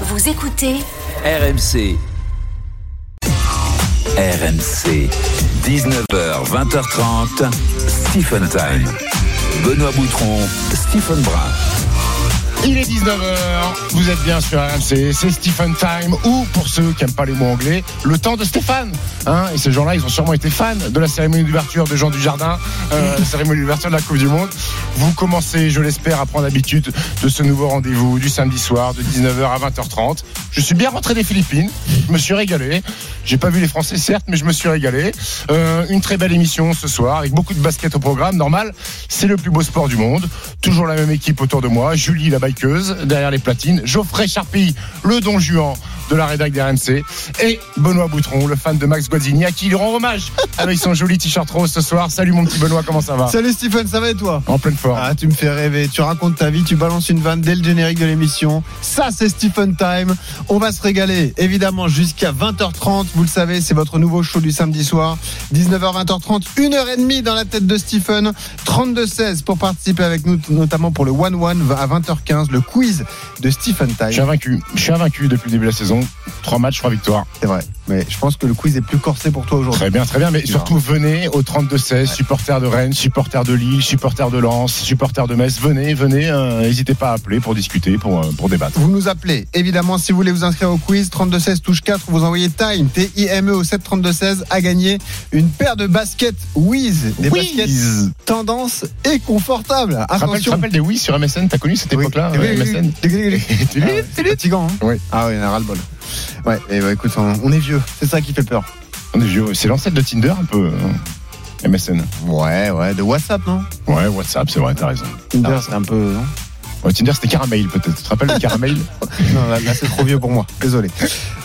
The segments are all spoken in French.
Vous écoutez RMC. RMC. 19h, 20h30. Stephen Time. Benoît Boutron, Stephen Brun. Il est 19h, vous êtes bien sur RMC, c'est Stephen Time, ou pour ceux qui n'aiment pas les mots anglais, le temps de Stéphane. Hein et ces gens-là, ils ont sûrement été fans de la cérémonie d'ouverture de Jean Dujardin, euh, la cérémonie d'ouverture de la Coupe du Monde. Vous commencez, je l'espère, à prendre l'habitude de ce nouveau rendez-vous du samedi soir de 19h à 20h30. Je suis bien rentré des Philippines, je me suis régalé. J'ai pas vu les Français, certes, mais je me suis régalé. Euh, une très belle émission ce soir, avec beaucoup de basket au programme. Normal, c'est le plus beau sport du monde. Toujours la même équipe autour de moi. Julie, la derrière les platines. Geoffrey Charpie, le don Juan de la rédac d'RMC. Et Benoît Boutron, le fan de Max Guazzini, à qui il rend hommage avec son joli t-shirt rose ce soir. Salut mon petit Benoît, comment ça va? Salut Stephen, ça va et toi? En pleine forme. Ah, tu me fais rêver. Tu racontes ta vie, tu balances une vanne dès le générique de l'émission. Ça, c'est Stephen Time. On va se régaler, évidemment, jusqu'à 20h30. Vous le savez, c'est votre nouveau show du samedi soir. 19h, 20h30, une heure et demie dans la tête de Stephen. 32-16 pour participer avec nous, notamment pour le 1-1 à 20h15, le quiz de Stephen Je suis Time. invaincu. Je suis invaincu depuis le début de la saison. Trois matchs, trois victoires. C'est vrai. Mais je pense que le quiz est plus corsé pour toi aujourd'hui. Très bien, très bien. Mais surtout, venez au 32-16, supporters de Rennes, supporters de Lille, supporters de Lens, supporters de Metz. Venez, venez. euh, N'hésitez pas à appeler pour discuter, pour, euh, pour débattre. Vous nous appelez, évidemment, si vous voulez vous inscrire au quiz, 3216 touche 4, vous envoyez Time, T-I-M-E au 73216 à gagner une paire de baskets Wiz. Des Wiz. baskets tendance et confortables. Tu te rappelles, tu te Attention. rappelles des oui sur MSN T'as connu cette époque-là, Oui, euh, oui. MSN Ah fatigant, hein Oui. Ah oui, on a ras-le-bol. Ouais, et bah, écoute, on, on est vieux, c'est ça qui fait peur. On est vieux. C'est l'ancêtre de Tinder un peu. euh, MSN. Ouais, ouais, de WhatsApp, non? Ouais, WhatsApp, c'est vrai, t'as raison. Tinder, c'est un peu. non? Ouais, Tinder, c'était Caramel peut-être. Tu te rappelles de Caramel Non, là, c'est trop vieux pour moi. Désolé.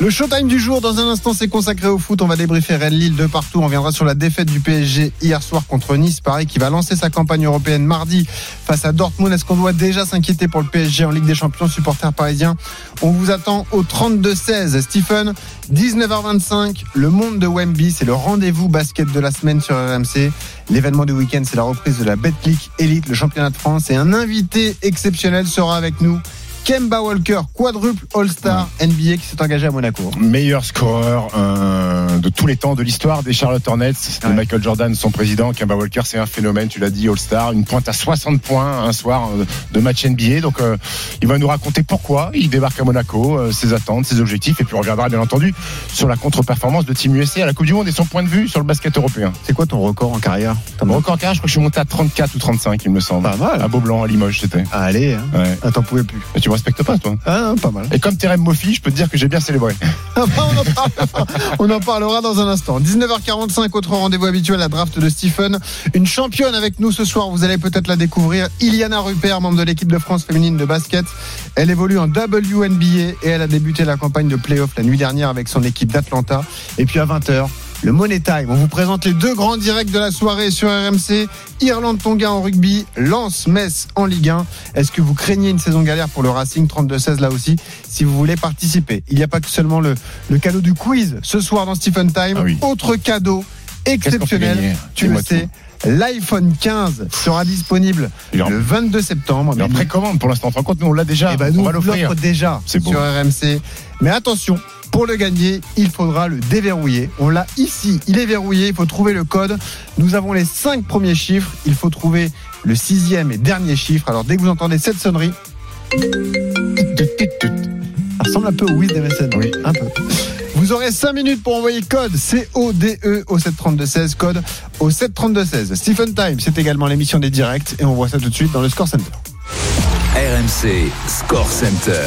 Le showtime du jour, dans un instant, c'est consacré au foot. On va débriefer Rennes-Lille de partout. On viendra sur la défaite du PSG hier soir contre Nice. Pareil, qui va lancer sa campagne européenne mardi face à Dortmund. Est-ce qu'on doit déjà s'inquiéter pour le PSG en Ligue des Champions, supporters parisiens On vous attend au 32-16. Stephen, 19h25, le monde de Wemby. C'est le rendez-vous basket de la semaine sur RMC. L'événement du week-end, c'est la reprise de la Betclic Elite, le championnat de France. Et un invité exceptionnel sera avec nous. Kemba Walker, quadruple All-Star NBA qui s'est engagé à Monaco. Meilleur scoreur euh, de tous les temps de l'histoire des Charlotte Hornets. C'était Ouais. Michael Jordan, son président. Kemba Walker, c'est un phénomène, tu l'as dit, All-Star. Une pointe à 60 points un soir euh, de match NBA. Donc, euh, il va nous raconter pourquoi il débarque à Monaco, euh, ses attentes, ses objectifs. Et puis, on reviendra bien entendu sur la contre-performance de Team USA à la Coupe du Monde et son point de vue sur le basket européen. C'est quoi ton record en carrière Mon record carrière, je crois que je suis monté à 34 ou 35, il me semble. Pas mal. À Beaublanc, à Limoges, c'était. Allez, hein. Ouais. Ah, t'en pouvais plus. Mais tu me respectes pas, toi. Ah, non, pas mal. Et comme Terem Mofi, je peux te dire que j'ai bien célébré. on, en parlera, on en parlera dans un instant. 19h45, autre rendez-vous habituel, la draft de Stephen. Une championne avec nous ce soir, vous allez peut-être la découvrir. Iliana Rupert, membre de l'équipe de France féminine de basket. Elle évolue en WNBA et elle a débuté la campagne de playoff la nuit dernière avec son équipe d'Atlanta. Et puis à 20h, le Money Time. On vous présente les deux grands directs de la soirée sur RMC. Irlande-Tonga en rugby, Lens-Metz en Ligue 1. Est-ce que vous craignez une saison galère pour le Racing 32-16 là aussi Si vous voulez participer, il n'y a pas que seulement le, le cadeau du quiz ce soir dans Stephen Time. Ah oui. Autre cadeau exceptionnel, tu le sais. L'iPhone 15 sera disponible le 22 septembre. Il est en Mais précommande pour l'instant. Tu compte, nous, on l'a déjà. eh ben, on va l'offrir. l'offre déjà sur RMC. Mais attention, pour le gagner, il faudra le déverrouiller. On l'a ici, il est verrouillé, il faut trouver le code. Nous avons les cinq premiers chiffres, il faut trouver le sixième et dernier chiffre. Alors dès que vous entendez cette sonnerie, ça ressemble un peu au Wiz. Oui. un peu. Vous aurez 5 minutes pour envoyer code C-O-D-E au 732-16, code au 732-16. Stephen Time, c'est également l'émission des directs et on voit ça tout de suite dans le Score Center. RMC Score Center.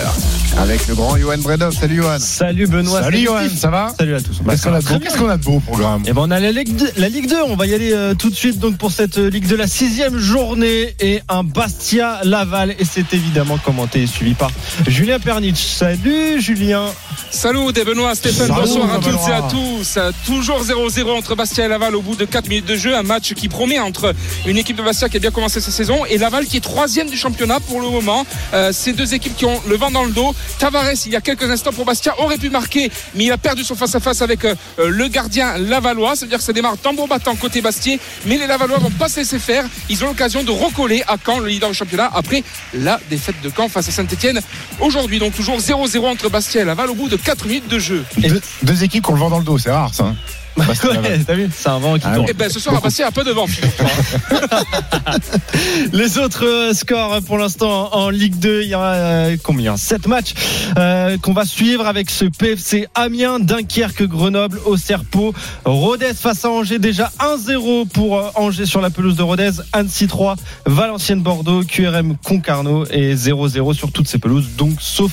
Avec le grand Johan Bredov. Salut Johan. Salut Benoît. Salut Johan, ça va Salut à tous. Qu'est-ce qu'on a qu'on a de beau au programme Eh ben on a la Ligue 2, la Ligue 2. on va y aller euh, tout de suite donc pour cette euh, Ligue de la sixième journée et un Bastia Laval et c'est évidemment commenté et suivi par Julien Pernich. Salut Julien. Salut des Benoît, Stéphane, Salut, bonsoir à Benoît. toutes et à tous. Euh, Toujours 0-0 entre Bastia et Laval au bout de 4 minutes de jeu. Un match qui promet entre une équipe de Bastia qui a bien commencé sa saison et Laval qui est troisième du championnat pour le moment. Euh, ces deux équipes qui ont le vent dans le dos. Tavares, il y a quelques instants pour Bastia, aurait pu marquer, mais il a perdu son face-à-face avec euh, le gardien Lavallois. Ça veut dire que ça démarre tambour battant côté Bastier, mais les Lavallois vont pas se laisser faire. Ils ont l'occasion de recoller à Caen, le leader du championnat, après la défaite de Caen face à Saint-Etienne. Aujourd'hui, donc toujours 0-0 entre Bastia et Laval au bout de 4 minutes de jeu. Deux, deux équipes qu'on le vend dans le dos, c'est rare ça. Ouais, T'as vu C'est un vent qui Ah tourne. Et ben ce soir, à Bastia, un peu de vent. figure-toi. Les autres euh, scores pour l'instant en Ligue 2, il y aura euh, combien? 7 matchs euh, qu'on va suivre avec ce PFC Amiens, Dunkerque, Grenoble, Auxerre-Pau, Rodez face à Angers, déjà 1-0 pour Angers sur la pelouse de Rodez, Annecy 3, Valenciennes Bordeaux, QRM Concarneau et 0-0 sur toutes ces pelouses, donc sauf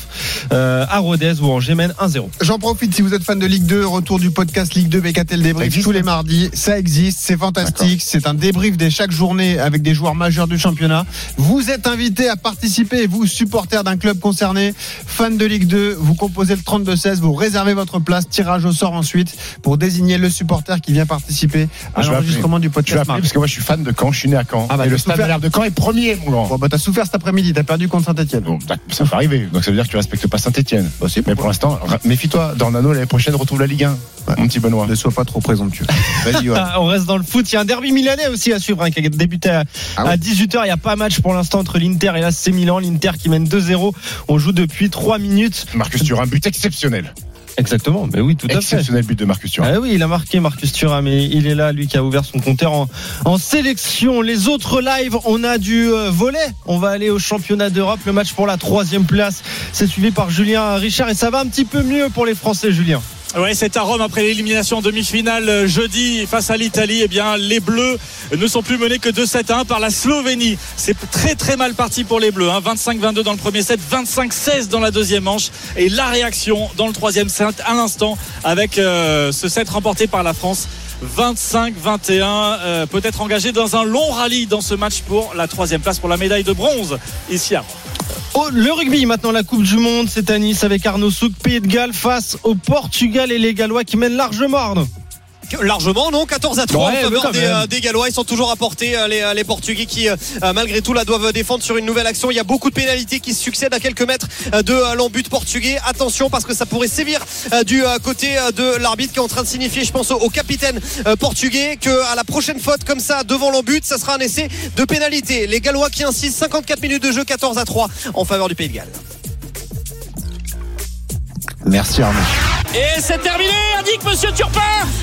euh, à Rodez où Angers mène 1-0. J'en profite si vous êtes fan de Ligue 2, retour du podcast Ligue 2 Le débrief tous les mardis. Ça existe, c'est fantastique. C'est un débrief de chaque journée avec des joueurs majeurs du championnat. Vous êtes invités à participer, vous, supporters d'un club concerné, fan de Ligue 2, vous composez le 32-16, vous réservez votre place, tirage au sort ensuite pour désigner le supporter qui vient participer à l'enregistrement du Je vais podcast. parce que moi je suis fan de Caen, je suis né à Caen. Ah bah, et le stade souffert. de Caen est premier, mon grand. Bon, bah, t'as souffert cet après-midi, t'as perdu contre Saint-Etienne. Bon, d'accord, ça peut arriver. Donc ça veut dire que tu respectes pas Saint-Etienne. Bah, Mais pour l'instant, méfie-toi. Dornano l'année prochaine retrouve la Ligue 1. Mon petit Benoît. Ne sois pas trop présomptueux. Ah, on reste dans le foot. Il y a un derby milanais aussi à suivre hein, qui a débuté à, Ah ouais. à 18h. Il n'y a pas match pour l'instant entre l'Inter et l'AC Milan. L'Inter qui mène 2-0. On joue depuis 3 minutes. Marcus Thuram, but exceptionnel. Exactement. Mais oui, tout à fait. Exceptionnel but de Marcus Thuram. Ah oui, il a marqué Marcus Thuram et il est là, lui qui a ouvert son compteur en, en sélection. Les autres lives, on a du euh, volet. On va aller au championnat d'Europe. Le match pour la troisième place, c'est suivi par Julien Richard et ça va un petit peu mieux pour les Français, Julien. Ouais, c'est à Rome après l'élimination en demi-finale euh, jeudi face à l'Italie. Eh bien, les Bleus ne sont plus menés que 2-7-1 par la Slovénie. C'est très très mal parti pour les Bleus. Hein. 25-22 dans le premier set, 25-16 dans la deuxième manche et la réaction dans le troisième set à l'instant avec euh, ce set remporté par la France. 25-21, euh, peut-être engagé dans un long rallye dans ce match pour la troisième place pour la médaille de bronze ici à Rome. Oh, le rugby, maintenant la Coupe du Monde, c'est à Nice avec Arnaud Souk, Pays de Galles face au Portugal et les Gallois qui mènent largement. Largement, non 14 à 3 Ouais, en faveur des, euh, des Gallois. Ils sont toujours à portée, euh, les, euh, les Portugais qui, euh, malgré tout, là, doivent défendre sur une nouvelle action. Il y a beaucoup de pénalités qui se succèdent à quelques mètres de l'embut portugais. Attention, parce que ça pourrait sévir du côté de l'arbitre qui est en train de signifier, je pense, au, au capitaine portugais que à la prochaine faute comme ça devant l'embut, ça sera un essai de pénalité. Les Gallois qui insistent 54 minutes de jeu, 14 à 3 en faveur du Pays de Galles. Merci Arnaud. Et c'est terminé, indique Monsieur Turpin.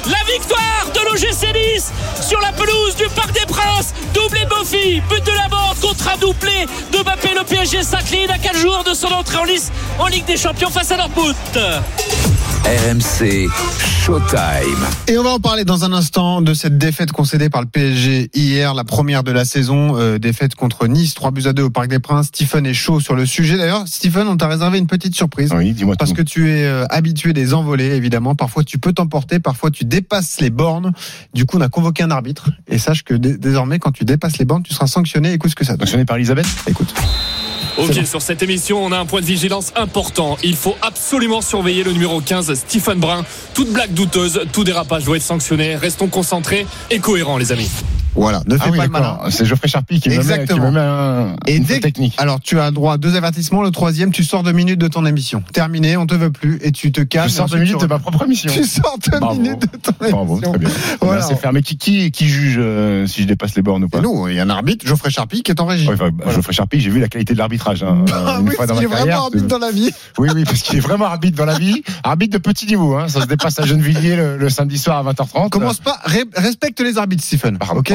La victoire de l'OGC Nice sur la pelouse du Parc des Princes. Doublé de Bofi, but de la bande contre un doublé de Mbappé. Le PSG s'incline à 4 jours de son entrée en lice en Ligue des Champions face à Dortmund. RMC Showtime. Et on va en parler dans un instant de cette défaite concédée par le PSG hier, la première de la saison, euh, défaite contre Nice, 3 buts à 2 au Parc des Princes. Stephen est chaud sur le sujet. D'ailleurs, Stephen, on t'a réservé une petite surprise. Oui, dis-moi Parce tout. que tu es euh, habitué des envolées, évidemment. Parfois, tu peux t'emporter, parfois, tu dépasses les bornes. Du coup, on a convoqué un arbitre. Et sache que dé- désormais, quand tu dépasses les bornes, tu seras sanctionné. Écoute ce que ça donne. Sanctionné par Elisabeth Écoute. Ok, bon. sur cette émission, on a un point de vigilance important. Il faut absolument surveiller le numéro 15, Stephen Brun. Toute blague douteuse, tout dérapage doit être sanctionné. Restons concentrés et cohérents, les amis. Voilà, ne fais Ah oui, pas le malin. C'est Geoffrey Charpie qui me met, qui Exactement. me met un, Et dès technique. Alors, tu as droit à deux avertissements. Le troisième, tu sors deux minutes de ton émission. Terminé, on te veut plus et tu te calmes. Je sors deux minutes tu de ma propre émission. Tu sors deux Bravo. minutes de ton Bravo, émission. très bien. Voilà. Voilà. C'est faire. Mais qui, qui, qui juge euh, si je dépasse les bornes ou pas? Nous, il y a un arbitre, Geoffrey Charpie, qui est en régie. Ouais, enfin, bah, Geoffrey Charpie, j'ai vu la qualité de l'arbitrage. Hein, Ah une oui, fois dans ma est vraiment arbitre dans la vie. Oui, oui, parce qu'il est vraiment arbitre dans la vie. Arbitre de petit niveau. Hein. Ça se dépasse à Gennevilliers le, samedi soir à 20h30. Commence pas, respecte les arbitres, Stephen. Pardon, ok?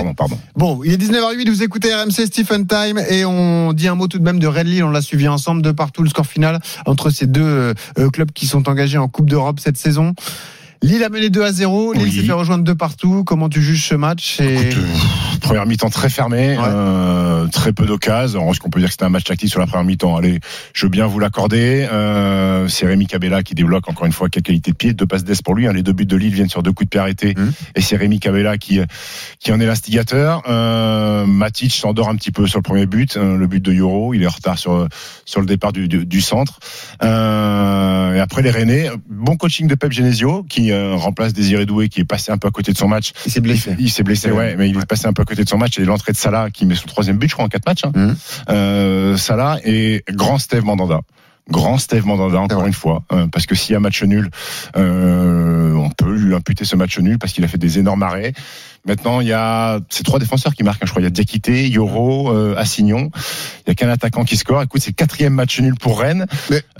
Bon, il est 19h08, vous écoutez RMC Stephen Time et on dit un mot tout de même de Red Lille, on l'a suivi ensemble de partout le score final entre ces deux euh, clubs qui sont engagés en Coupe d'Europe cette saison. Lille a mené 2 à 0, Lille Oui. s'est fait rejoindre de partout. Comment tu juges ce match et... Écoute, euh, première mi-temps très fermée, Ouais. euh, très peu d'occasions. Est-ce qu'on peut dire que c'était un match tactique sur la première mi-temps Allez, je veux bien vous l'accorder. Euh, c'est Rémi Cabella qui débloque encore une fois quelle qualité de pied, deux passes d'ess pour lui. hein. Les deux buts de Lille viennent sur deux coups de pied arrêtés, Mhm. et c'est Rémi Cabella qui qui en est l'instigateur. Euh, Matic s'endort un petit peu sur le premier but, le but de Euro. Il est en retard sur sur le départ du, du, du centre. Euh, et après les Rennais, bon coaching de Pep Genesio qui euh, remplace Désiré Doué qui est passé un peu à côté de son match. Il s'est blessé. Il, il s'est blessé, ouais, mais il est passé un peu à côté de son match. Et l'entrée de Salah qui met son troisième but, je crois, en quatre matchs. Hein. Mhm. Euh, Salah et grand Steve Mandanda. grand Steve Mandanda encore une fois, euh, parce que s'il y a match nul, euh, on peut lui imputer ce match nul parce qu'il a fait des énormes arrêts. Maintenant, il y a ces trois défenseurs qui marquent. hein, je crois il y a Diakité, Yoro, euh, Assignon. Il y a qu'un attaquant qui score. Écoute, c'est le quatrième match nul pour Rennes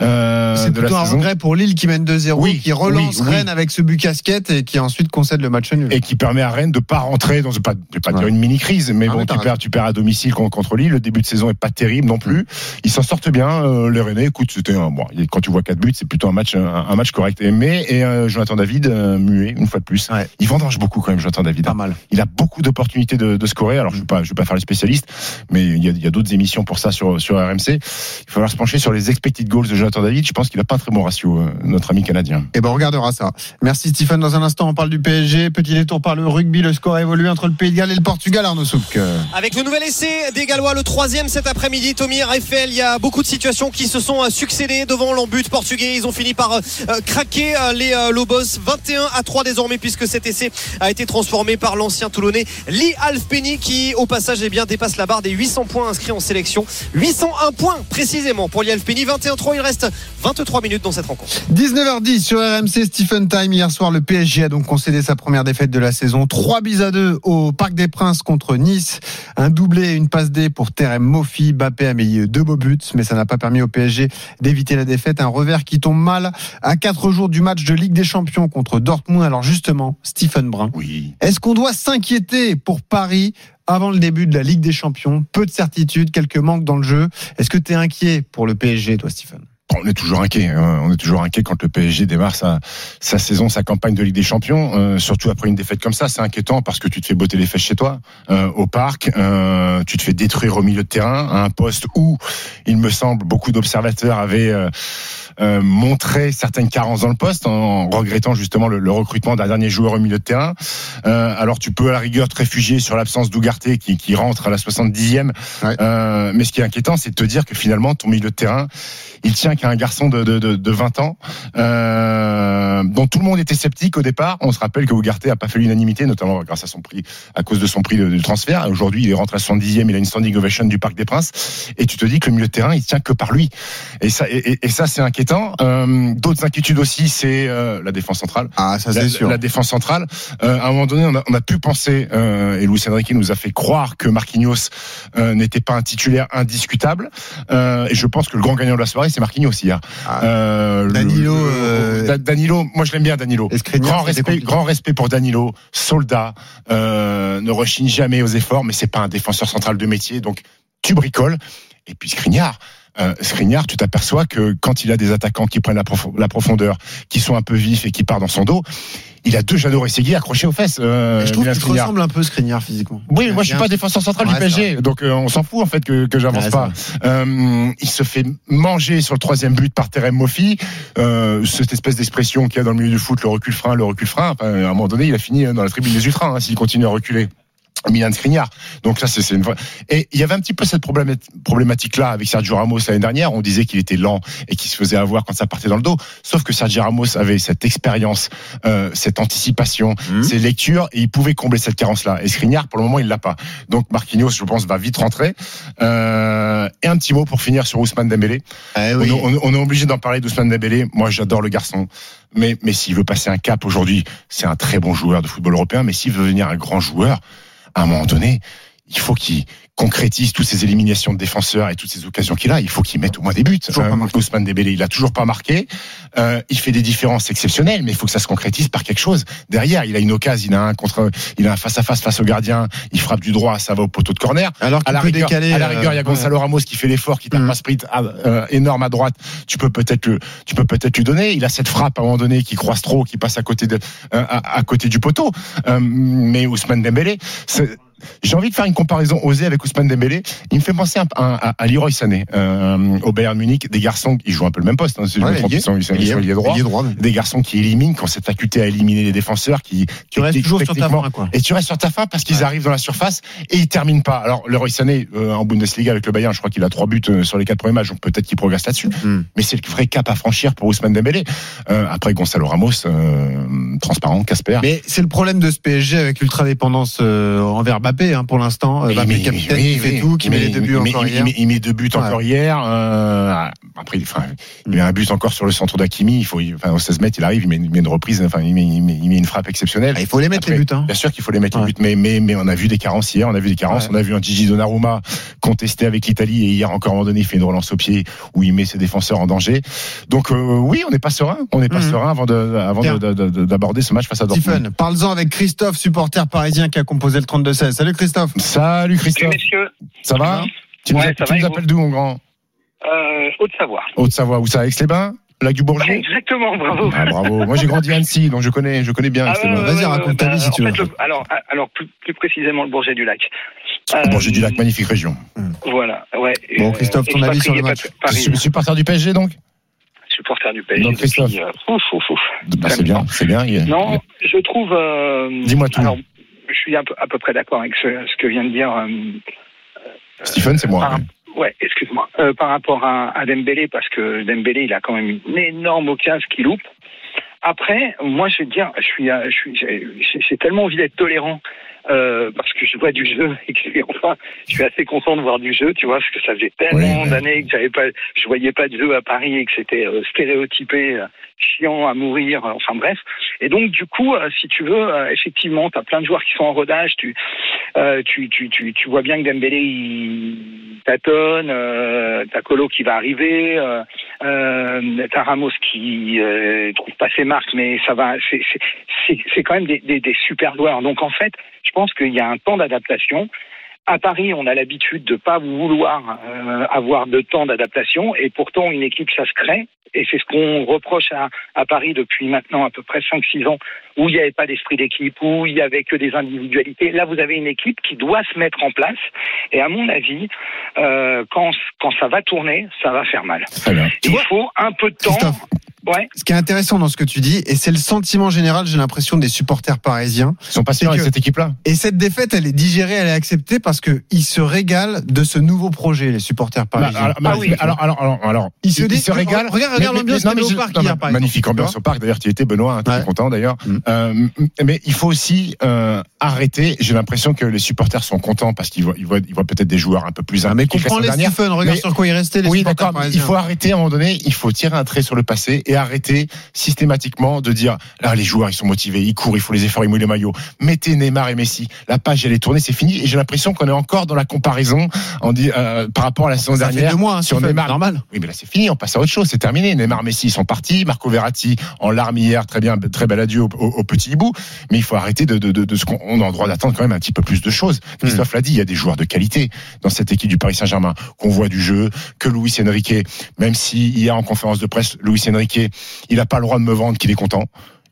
euh, C'est plutôt un saison. regret pour Lille qui mène 2-0, Oui, qui relance oui, oui. Rennes avec ce but casquette et qui ensuite concède le match nul. et qui permet à Rennes de pas rentrer dans pas, pas Ouais. une mini crise, mais Ah, bon, mais tu perds, tu perds à domicile contre, Lille. Le début de saison est pas terrible non plus. Ils s'en sortent bien. euh, les Rennais, écoute, c'était un, bon, quand tu vois quatre buts, c'est plutôt un match, un, un match correct. Et, mais et Jonathan David muet une fois de plus. Ouais. Il vendange beaucoup quand même, Jonathan David. Pas mal. Il a beaucoup d'opportunités de, de scorer. Alors je ne vais pas, je vais pas faire le spécialiste, mais il y a, d'autres émissions pour ça sur sur RMC. Il va falloir se pencher sur les expected goals de Jonathan David. Je pense qu'il a pas un très bon ratio, euh, notre ami canadien. Et ben on regardera ça. Merci Stephen. Dans un instant, on parle du PSG. Petit détour par le rugby. Le score a évolué entre le Pays de Galles et le Portugal. Arnaud Souk. Avec le nouvel essai des Gallois, le troisième cet après-midi, Tommy Eiffel, il y a beaucoup de situations qui se sont euh, succédées devant l'embut portugais. Ils ont fini par euh, craquer les Lobos 21 à 3 désormais puisque cet essai a été transformé par l'ancien Toulonnais Lee Alfpenny qui au passage eh bien, dépasse la barre des 800 points inscrits en sélection. 801 points précisément pour Lee Alfpenny. 21-3, il reste 23 minutes dans cette rencontre. 19h10 sur RMC Stephen Time. Hier soir, le PSG a donc concédé sa première défaite de la saison. 3 bis à 2 au Parc des Princes contre Nice. Un doublé et une passe D pour Terem Mofi. Bappé a mis deux beaux buts, mais ça n'a pas permis au PSG d'éviter la défaite. Un revers qui tombe mal à 4 jours du match de Ligue des Champions contre Dortmund. Alors justement, Stephen Brun. Oui. Est-ce qu'on doit s'inquiéter pour Paris avant le début de la Ligue des Champions Peu de certitudes, quelques manques dans le jeu. Est-ce que tu es inquiet pour le PSG, toi, Stephen on est toujours inquiet. hein. On est toujours inquiet quand le PSG démarre sa, sa saison, sa campagne de Ligue des Champions. Euh, surtout après une défaite comme ça, c'est inquiétant parce que tu te fais botter les fesses chez toi, euh, au parc. euh, tu te fais détruire au milieu de terrain, à un poste où, il me semble, beaucoup d'observateurs avaient euh, montré certaines carences dans le poste en regrettant justement le, le recrutement d'un dernier joueur au milieu de terrain. Euh, alors tu peux à la rigueur te réfugier sur l'absence d'Ougarté qui, qui rentre à la 70e. Ouais. Euh, mais ce qui est inquiétant, c'est de te dire que finalement ton milieu de terrain, il tient qu'à un garçon de, de, de, de 20 ans, euh, dont tout le monde était sceptique au départ. On se rappelle que Ougarté a pas fait l'unanimité, notamment grâce à son prix, à cause de son prix de, de transfert. Aujourd'hui, il est rentré à 70e, il a une standing ovation du Parc des Princes. Et tu te dis que le milieu de terrain, il tient que par lui. Et ça, et- et ça, c'est inquiétant. Euh, D'autres inquiétudes aussi, c'est euh, la défense centrale. Ah, ça c'est sûr. la défense centrale. Euh, à un moment donné, on a, on a pu penser, et Luis Enrique nous a fait croire que Marquinhos n'était pas un titulaire indiscutable. Et je pense que le grand gagnant de la soirée, c'est Marquinhos hier. Ah. Le- Danilo, le- Danilo, moi je l'aime bien Danilo. Grand respect, grand respect pour Danilo, soldat, ne rechigne jamais aux efforts, mais c'est pas un défenseur central de métier, donc tu bricoles. Et puis Skriniar, euh, Skriniar, tu t'aperçois que quand il a des attaquants qui prennent la, prof- la profondeur, qui sont un peu vifs et qui partent dans son dos, il a deux Jadot Segui accrochés aux fesses. Euh, je trouve qu'il ressemble un peu Skriniar physiquement. Oui, moi je suis pas défenseur central Ouais, du PSG, donc euh, on s'en fout en fait que, que j'avance Ouais, pas. Euh, il se fait manger sur le troisième but par Terem Moffi, euh, cette espèce d'expression qu'il y a dans le milieu du foot, le recul frein, le recul frein. Enfin, à un moment donné, il a fini dans la tribune des ultras hein, s'il continue à reculer. Milan Skriniar. Donc ça, c'est une vraie. Et il y avait un petit peu cette problématique là avec Sergio Ramos l'année dernière. On disait qu'il était lent et qu'il se faisait avoir quand ça partait dans le dos. Sauf que Sergio Ramos avait cette expérience, euh, cette anticipation, Mhm. ces lectures et il pouvait combler cette carence là. Et Skriniar, pour le moment, il l'a pas. Donc Marquinhos, je pense, va vite rentrer. Euh, et un petit mot pour finir sur Ousmane Dembélé. Eh On, oui. on- on est obligé d'en parler d'Ousmane Dembélé. Moi, j'adore le garçon. Mais, mais s'il veut passer un cap aujourd'hui, c'est un très bon joueur de football européen. Mais s'il veut devenir un grand joueur, à un moment donné, il faut qu'il concrétise toutes ces éliminations de défenseurs et toutes ces occasions qu'il a. Il faut qu'il mette au moins des buts. Toujours pas marqué. Ousmane Dembélé, il a toujours pas marqué. Euh, il fait des différences exceptionnelles, mais il faut que ça se concrétise par quelque chose. Derrière, il a une occasion, il a un contre, il a un face à face face au gardien. Il frappe du droit, ça va au poteau de corner. Alors À la, rigueur, décaler. à la rigueur, il y a euh, Gonzalo Ramos qui fait l'effort, qui tape Mm. un sprint ah, euh, énorme à droite. Tu peux peut-être le, tu peux peut-être lui donner. Il a cette frappe à un moment donné qui croise trop, qui passe à côté de, euh, à, à côté du poteau. Euh, mais Ousmane Dembélé, c'est- j'ai envie de faire une comparaison osée avec Ousmane Dembélé. Il me fait penser un- un- à, à Leroy Sané euh, au Bayern Munich. Des garçons, ils jouent un peu le même poste. Hein, si je Ouais, me trompe, ailier. ils sont, ils sont, ils. Ailier droit, mais- Des garçons qui éliminent, qui ont cette faculté à éliminer les défenseurs, qui Tu restes toujours sur ta fin, quoi. et tu restes sur ta fin parce qu'ils Ouais. arrivent dans la surface et ils terminent pas. Alors le Roy Sané euh, en Bundesliga avec le Bayern, je crois qu'il a trois buts euh, sur les quatre premiers matchs, donc peut-être qu'il progresse là-dessus. Hmm. Mais c'est le vrai cap à franchir pour Ousmane Dembélé. Euh, après Gonzalo Ramos, euh, transparent, Casper. Mais c'est le problème de ce PSG avec l'ultra dépendance envers Mbappé hein, pour l'instant. Mbappé capitaine oui, qui fait tout, qui met les deux buts encore hier. met- Il met deux buts Ouais. encore hier. euh, après, il- enfin, il met un but encore sur le centre d'Akimi. Il faut, enfin, au 16 mètres, il arrive, il met, il met une reprise, enfin, il met, il met- il met une frappe exceptionnelle. Ah, il faut les mettre Après, les buts. Hein. Bien sûr qu'il faut les mettre Ouais. les buts, mais, mais, mais on a vu des carences hier, on a vu des carences, Ouais. on a vu un Gigi Donnarumma contesté avec l'Italie et hier encore à un moment donné il fait une relance au pied où il met ses défenseurs en danger. Donc euh, oui, on n'est pas serein, on n'est pas Mhm. serein avant de, avant d'aborder ce match face à Dortmund. Stephen, parle-en avec Christophe, supporter parisien qui a composé le 32-16. Salut Christophe. Salut Christophe, messieurs, ça va Tu nous, Ouais, app- ça tu va, nous appelles d'où mon grand euh, Haute-Savoie. Haute-Savoie, où ça Aix-les-Bains Lac du Bourget Exactement, bravo. ah, Bravo, moi j'ai grandi à Annecy, donc je connais, je connais bien Ah, Aix-les-Bains. ouais, Vas-y, raconte ta bah, vie si tu veux. le- alors, alors plus, plus précisément, le Bourget du Lac. Bourget du Euh, Lac, magnifique région. Voilà, ouais. Bon, Euh, Christophe, ton avis sur le match expatrié Paris, Su- supporter du PSG donc supporter du PSG. Donc, Christophe. depuis, euh, ouf, ouf, ouf. Bah, C'est bien, c'est bien. Non, je trouve. euh, Dis-moi tout. Alors, je suis à peu, à peu près d'accord avec ce, ce que vient de dire. euh, Stephen, c'est moi. par- ouais, excuse-moi. Euh, par rapport à, à Dembélé, parce que Dembélé, il a quand même une énorme occasion qu'il loupe. Après, moi, je te dire, je suis, euh, je suis, j'ai tellement envie d'être tolérant euh, parce que je vois du jeu et que enfin, je suis assez content de voir du jeu, tu vois, parce que ça faisait tellement d'années que j'avais pas, je voyais pas de jeu à Paris et que c'était euh, stéréotypé, euh, chiant à mourir, euh, enfin bref. Et donc, du coup, euh, si tu veux, euh, effectivement, tu as plein de joueurs qui sont en rodage, tu, euh, tu, tu, tu, tu vois bien que Dembélé il tâtonne, euh, t'as Colo qui va arriver, euh, euh, t'as Ramos qui euh, trouve pas ses marques, mais ça va, c'est c'est- c'est c'est quand même des, des, des super joueurs. Donc en fait, je pense qu'il y a un temps d'adaptation. À Paris, on a l'habitude de pas vouloir euh, avoir de temps d'adaptation, et pourtant une équipe, ça se crée. Et c'est ce qu'on reproche à, à Paris depuis maintenant à peu près 5-6 ans, où il n'y avait pas d'esprit d'équipe, où il y avait que des individualités. Là, vous avez une équipe qui doit se mettre en place. Et à mon avis, euh, quand, quand ça va tourner, ça va faire mal. Il faut un peu de temps. Ouais. Ce qui est intéressant dans ce que tu dis, et c'est le sentiment général, j'ai l'impression, des supporters parisiens. Ils sont pas C'est sûrs avec cette équipe-là. Et cette défaite, elle est digérée, elle est acceptée parce que ils se régalent de ce nouveau projet, les supporters Bah, parisiens. alors, Ah alors, alors, alors, alors, Ils se disent- régalent. Regarde, regarde l'ambiance au parc non, hier, Magnifique exemple, ambiance au parc. D'ailleurs, tu y étais, Benoît, hein, es content d'ailleurs. Mm. Euh, mais il faut aussi euh, arrêter. J'ai l'impression que les supporters sont contents parce qu'ils voient, ils voient, ils voient peut-être des joueurs un peu plus Ah, mais comprends les. Stephen, regarde sur quoi ils restaient, les Oui, supporters d'accord. Il faut arrêter à un moment donné. Il faut tirer un trait sur le passé et arrêter systématiquement de dire là les joueurs ils sont motivés, ils courent, il faut les efforts, ils mouillent les maillots. Mettez Neymar et Messi. La page elle est tournée, c'est fini. Et j'ai l'impression qu'on est encore dans la comparaison en dit, euh, par rapport à la saison Ça fait dernière deux mois, hein, sur Neymar. normal. Oui, mais là c'est fini. On passe à autre chose. C'est terminé. Neymar, Messi ils sont partis. Marco Verratti en larmes hier, très bien, très bel adieu au, au- au petit hibou. Mais il faut arrêter de, de, de, de ce qu'on on a le droit d'attendre quand même un petit peu plus de choses. Christophe l'a dit, il y a des joueurs de qualité dans cette équipe du Paris Saint-Germain qu'on voit du jeu, que Luis Enrique, même si hier en conférence de presse, Luis Enrique, il n'a pas le droit de me vendre qu'il est content.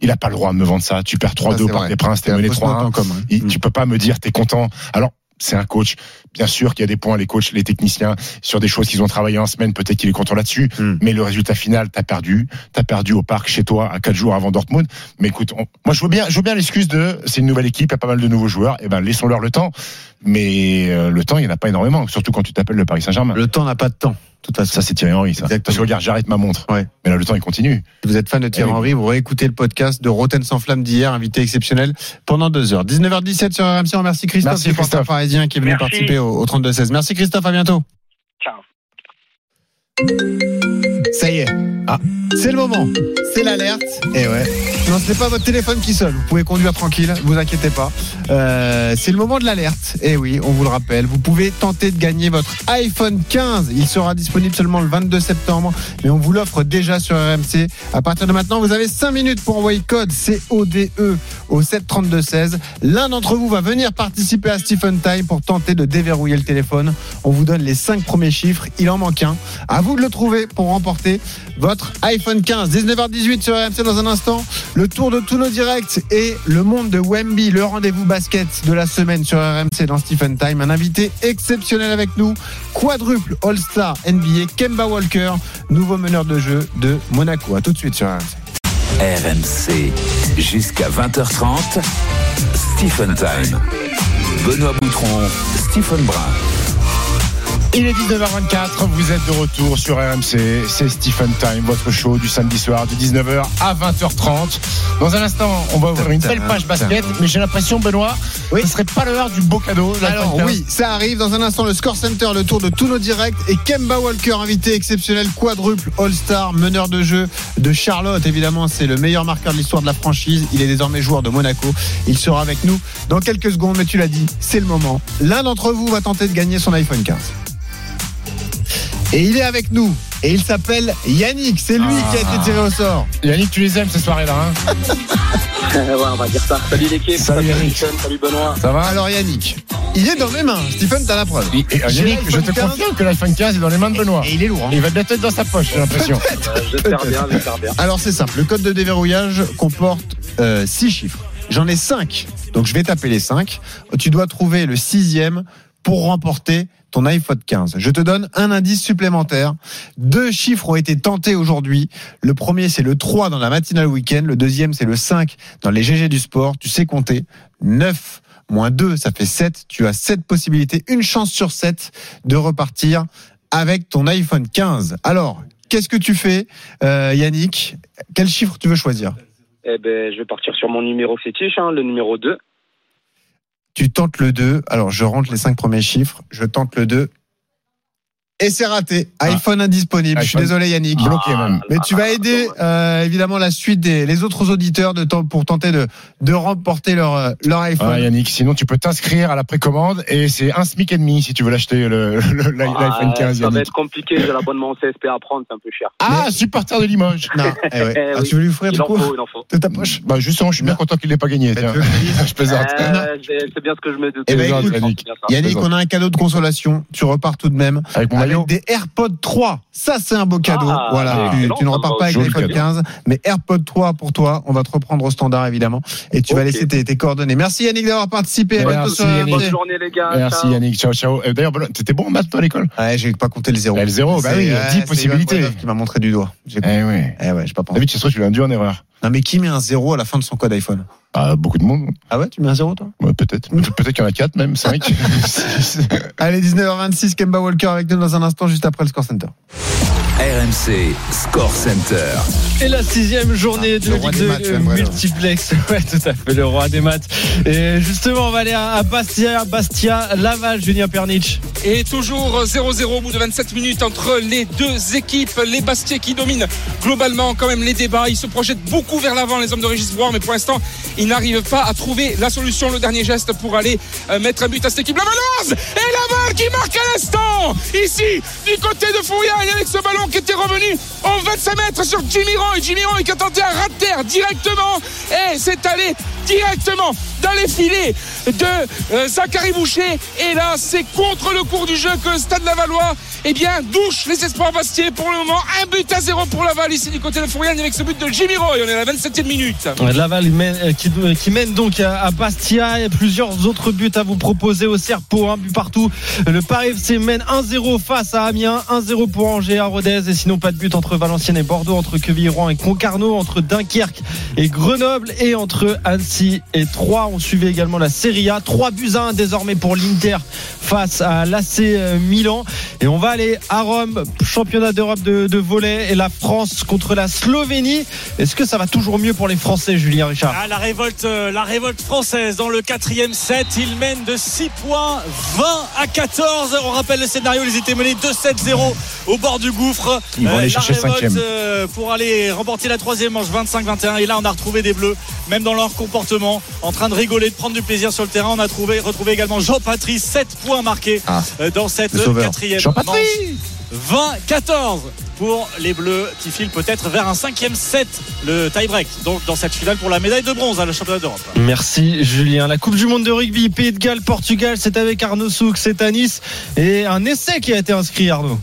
Il n'a pas le droit de me vendre ça. Tu perds 3-2 Ça, c'est par des princes, t'es mené fausse note 3-1. en commun. Il- Mm. Tu peux pas me dire t'es content. Alors c'est un coach. Bien sûr qu'il y a des points, les coachs, les techniciens, sur des choses qu'ils ont travaillé en semaine, peut-être qu'il est content là-dessus. Mm. Mais le résultat final, t'as perdu. T'as perdu au parc chez toi à quatre jours avant Dortmund. Mais écoute, on- moi je veux bien, je veux bien l'excuse de c'est une nouvelle équipe, il y a pas mal de nouveaux joueurs. Et ben laissons-leur le temps. Mais euh, le temps, il n'y en a pas énormément, surtout quand tu t'appelles le Paris Saint-Germain. Le temps n'a pas de temps, de toute façon. Ça c'est Thierry Henry, ça. Exactement. Parce que regarde, j'arrête ma montre. Ouais. Mais là le temps il continue. Si vous êtes fan de Thierry. Henry, vous réécoutez le podcast de Roten sans flamme d'hier, invité exceptionnel pendant deux heures. 19h17 sur RMC. On remercie Christophe, Merci, Christophe. parisien qui est venu Merci. participer au, au 32-16. Merci Christophe, à bientôt. Ciao. Ça y est. Ah, c'est le moment. C'est l'alerte. Et ouais. Non, ce n'est pas votre téléphone qui sonne. Vous pouvez conduire tranquille, vous inquiétez pas. Euh, c'est le moment de l'alerte. Et oui, on vous le rappelle. Vous pouvez tenter de gagner votre iPhone 15. Il sera disponible seulement le 22 septembre, mais on vous l'offre déjà sur RMC. À partir de maintenant, vous avez 5 minutes pour envoyer code CODE au 732-16. L'un d'entre vous va venir participer à Stephen Time pour tenter de déverrouiller le téléphone. On vous donne les 5 premiers chiffres. Il en manque un. À vous de le trouver pour remporter votre iPhone 15. 19h18 sur RMC dans un instant. Le tour de tous nos directs et le monde de Wemby, le rendez-vous basket de la semaine sur RMC dans Stephen Time. Un invité exceptionnel avec nous. Quadruple All-Star NBA, Kemba Walker, nouveau meneur de jeu de Monaco. À tout de suite sur RMC. RMC jusqu'à 20h30. Stephen Time. Benoît Boutron, Stephen Brun. Il est 19h24, vous êtes de retour sur RMC, c'est Stephen Time, votre show du samedi soir de 19h à 20h30. Dans un instant, on va ouvrir une belle page basket, mais j'ai l'impression, Benoît, Oui. ce serait pas l'heure du beau cadeau. Alors oui, ça arrive dans un instant le Score Center, le tour de tous nos directs et Kemba Walker, invité exceptionnel, quadruple All-Star, meneur de jeu de Charlotte. Évidemment, c'est le meilleur marqueur de l'histoire de la franchise. Il est désormais joueur de Monaco. Il sera avec nous dans quelques secondes, mais tu l'as dit, c'est le moment. L'un d'entre vous va tenter de gagner son iPhone 15. Et il est avec nous. Et il s'appelle Yannick. C'est lui qui a été tiré au sort. Yannick, tu les aimes ces soirées-là, hein ouais, on va dire ça. Salut l'équipe. Salut, Yannick. Stephen, Salut Benoît. Ça va Alors Yannick, il est dans mes mains. Stephen, t'as la preuve. Et, et, J'ai Yannick, je te l'iPhone 15. confirme que l'iPhone 15 est dans les mains de Benoît. Et il est lourd. hein. Il va bientôt être dans sa poche, j'ai l'impression. Euh, j'espère bien, j'espère bien. Alors c'est simple, le code de déverrouillage comporte 6 chiffres. J'en ai 5, donc je vais taper les 5. Tu dois trouver le sixième pour remporter ton iPhone 15. Je te donne un indice supplémentaire. Deux chiffres ont été tentés aujourd'hui. Le premier, c'est le 3 dans la matinale week-end. Le deuxième, c'est le 5 dans les GG du sport. Tu sais compter. 9 moins 2, ça fait 7. Tu as 7 possibilités, une chance sur 7 de repartir avec ton iPhone 15. Alors, qu'est-ce que tu fais, euh, Yannick? Quel chiffre tu veux choisir? Eh ben, je vais partir sur mon numéro fétiche, hein, le numéro 2. Tu tentes le 2. Alors, je rentre les 5 premiers chiffres. Je tente le 2. Et c'est raté. iPhone indisponible. Je suis désolé, Yannick. Bloqué même. Mais tu vas aider euh, évidemment la suite des les autres auditeurs de temps pour tenter de de remporter leur euh, leur iPhone. Ah, Yannick, sinon tu peux t'inscrire à la précommande et c'est un SMIC et demi si tu veux l'acheter le, le- l'i- l'iPhone 15 ça va être compliqué, j'ai l'abonnement CSP à prendre, c'est un peu cher. Ah, supporter de Limoges. Non. Eh ouais. Eh Ah, oui. tu veux lui offrir du coup faut, il en faut. de ta poche Bah justement, je suis bien content qu'il l'ait pas gagné. Bah, tiens. je plaisante. Euh, c'est bien ce que je me doutais. Eh ben, Yannick. On a un cadeau de consolation. Tu repars tout de même Avec mon. Avec des AirPods 3. Ça, c'est un beau cadeau. Ah, voilà. Tu, tu ne repars va. pas avec l'iPhone cadeau. 15, mais AirPods 3 pour toi. On va te reprendre au standard, évidemment. Et tu vas laisser tes, tes coordonnées. Merci Yannick d'avoir participé. Merci, sur. Yannick. Bonne journée les gars. Merci ciao. Yannick, ciao ciao. D'ailleurs, t'étais bon en maths toi à l'école Ouais, j'ai pas compté le zéro. Bah, le zéro, bah oui, il y a ouais, 10 c'est Johan possibilités. Qui m'a montré du doigt. Eh ouais. Eh ouais, j'ai pas pensé. David, c'est sûr, tu l'as induit en erreur. Non, mais qui met un zéro à la fin de son code iPhone? Ah, beaucoup de monde. Ah ouais, tu mets un zéro, toi? Ouais, peut-être. Peut-être peut-être qu'il y en a 4 même, 5. Allez, 19h26, Kemba Walker avec nous dans un instant, juste après le Score Center. RMC Score Center. Et la sixième journée de Le roi Ligue des 2 maths, euh, Johan Bredov. multiplex. Ouais, tout à fait, le roi des maths. Et justement, on va aller à Bastia, Bastia, Laval, Julien Pernich. Et toujours 0-0 au bout de 27 minutes entre les deux équipes. Les Bastiais qui dominent globalement quand même les débats. Ils se projettent beaucoup vers l'avant, les hommes de Régis Broir, mais pour l'instant, ils n'arrivent pas à trouver la solution, le dernier geste pour aller euh, mettre un but à cette équipe lavalloise. Et Laval qui marque à l'instant, ici, du côté de Fouriagne, avec ce ballon qui était revenu en 25 mètres sur Jimmy Roy. Jimmy Roy qui a tenté un rat terre directement et c'est allé directement dans les filets de euh, Zachary Boucher. Et là, c'est contre le cours du jeu que Stade Lavallois eh bien, douche les espoirs Bastier pour le moment. Un but à zéro pour Laval ici du côté de Fouriagne avec ce but de Jimmy Roy. On est à la 27e minute. Laval euh, qui, qui mène donc à, Bastia. A plusieurs autres buts à vous proposer au Serpo, un but partout. Le Paris FC mène 1-0 face à Amiens, 1-0 pour Angers à Rodez. Et sinon, pas de but entre Valenciennes et Bordeaux, entre Quevilly-Rouen et Concarneau, entre Dunkerque et Grenoble et entre Annecy et Troyes. On suivait également la Serie A. 3 buts à 1 désormais pour l'Inter face à l'AC Milan. Et on va aller à Rome, championnat d'Europe de, de volley et la France contre la Slovénie. Est-ce que ça va toujours mieux pour les Français, Julien Richard? Ah, la révolte, euh, la révolte française dans le quatrième set. Ils mènent de 6 points, 20 à 14. On rappelle le scénario, ils étaient menés 2-7-0 au bord du gouffre. Ils vont aller la chercher le révolte, euh, pour aller remporter la troisième manche 25-21. Et là, on a retrouvé des bleus, même dans leur comportement, en train de rigoler, de prendre du plaisir sur le terrain. On a trouvé, retrouvé également Jean-Patrice, 7 points marqués Ah, euh, dans cette quatrième Jean-Patrice manche. 20-14 pour les Bleus qui filent peut-être vers un cinquième set, le tie-break. Donc dans cette finale pour la médaille de bronze à la championnat d'Europe. Merci Julien. La Coupe du Monde de rugby, Pays de Galles, Portugal, c'est avec Arnaud Souk, c'est à. Et un essai qui a été inscrit, Arnaud.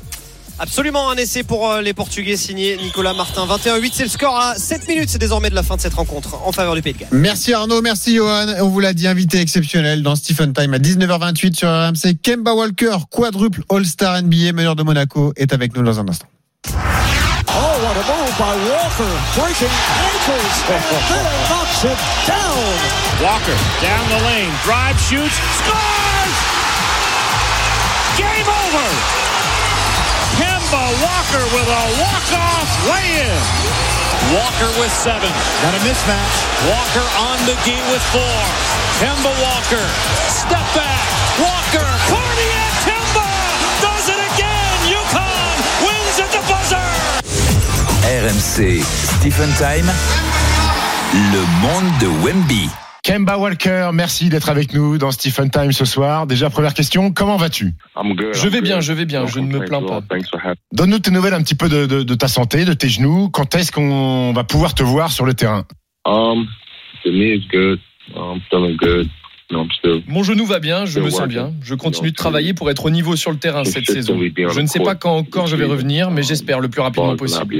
Absolument un essai pour euh, les Portugais signé Nicolas Martin. 21-8, c'est le score à 7 minutes. C'est désormais de la fin de cette rencontre en faveur du Pays de Galles. Merci Arnaud, merci Johan. On vous l'a dit, invité exceptionnel dans Stephen Time à 19h28 sur RMC. Kemba Walker, quadruple All-Star NBA, meilleur de Monaco, est avec nous dans un instant. Oh, what a move by Walker. Breaking ankles. And then knocks it down. Walker down the lane, drive, shoots, scores! Game over. Kemba Walker with a walk-off lay-in. Walker with seven. Got a mismatch. Walker on the McGee with four. Kemba Walker. Step back. Walker. Cardiac Kemba does it again. UConn wins at the buzzer. RMC Stephen Time. Le monde de Wemby. Kemba Walker, merci d'être avec nous dans Stephen Time ce soir. Déjà, première question, comment vas-tu? Je vais bien, je vais bien, je ne me plains pas. Donne-nous tes nouvelles un petit peu de, de- de ta santé, de tes genoux. Quand est-ce qu'on va pouvoir te voir sur le terrain? Um, the knee is good. I'm feeling good. You know, I'm still Mon genou va bien, je me sens bien. Je continue de travailler pour être au niveau sur le terrain cette saison. Je ne sais pas quand encore je vais revenir, mais j'espère le plus rapidement possible.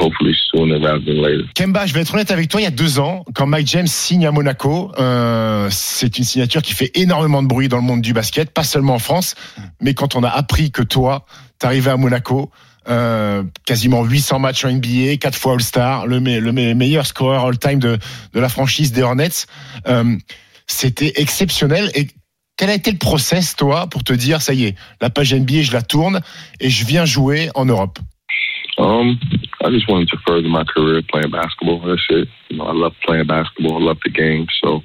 Hopefully sooner rather than later. Kemba, je vais être honnête avec toi, il y a deux ans, quand Mike James signe à Monaco, euh, c'est une signature qui fait énormément de bruit dans le monde du basket, pas seulement en France, mais quand on a appris que toi, t'arrivais à Monaco, euh, quasiment 800 matchs en NBA, quatre fois All-Star, le, me- le me- meilleur scoreur all-time de, de la franchise des Hornets, euh, c'était exceptionnel. Et quel a été le process, toi, pour te dire, ça y est, la page NBA, je la tourne et je viens jouer en Europe? Um, I just wanted to further my career playing basketball. That's it. You know, I love playing basketball. I love the game. So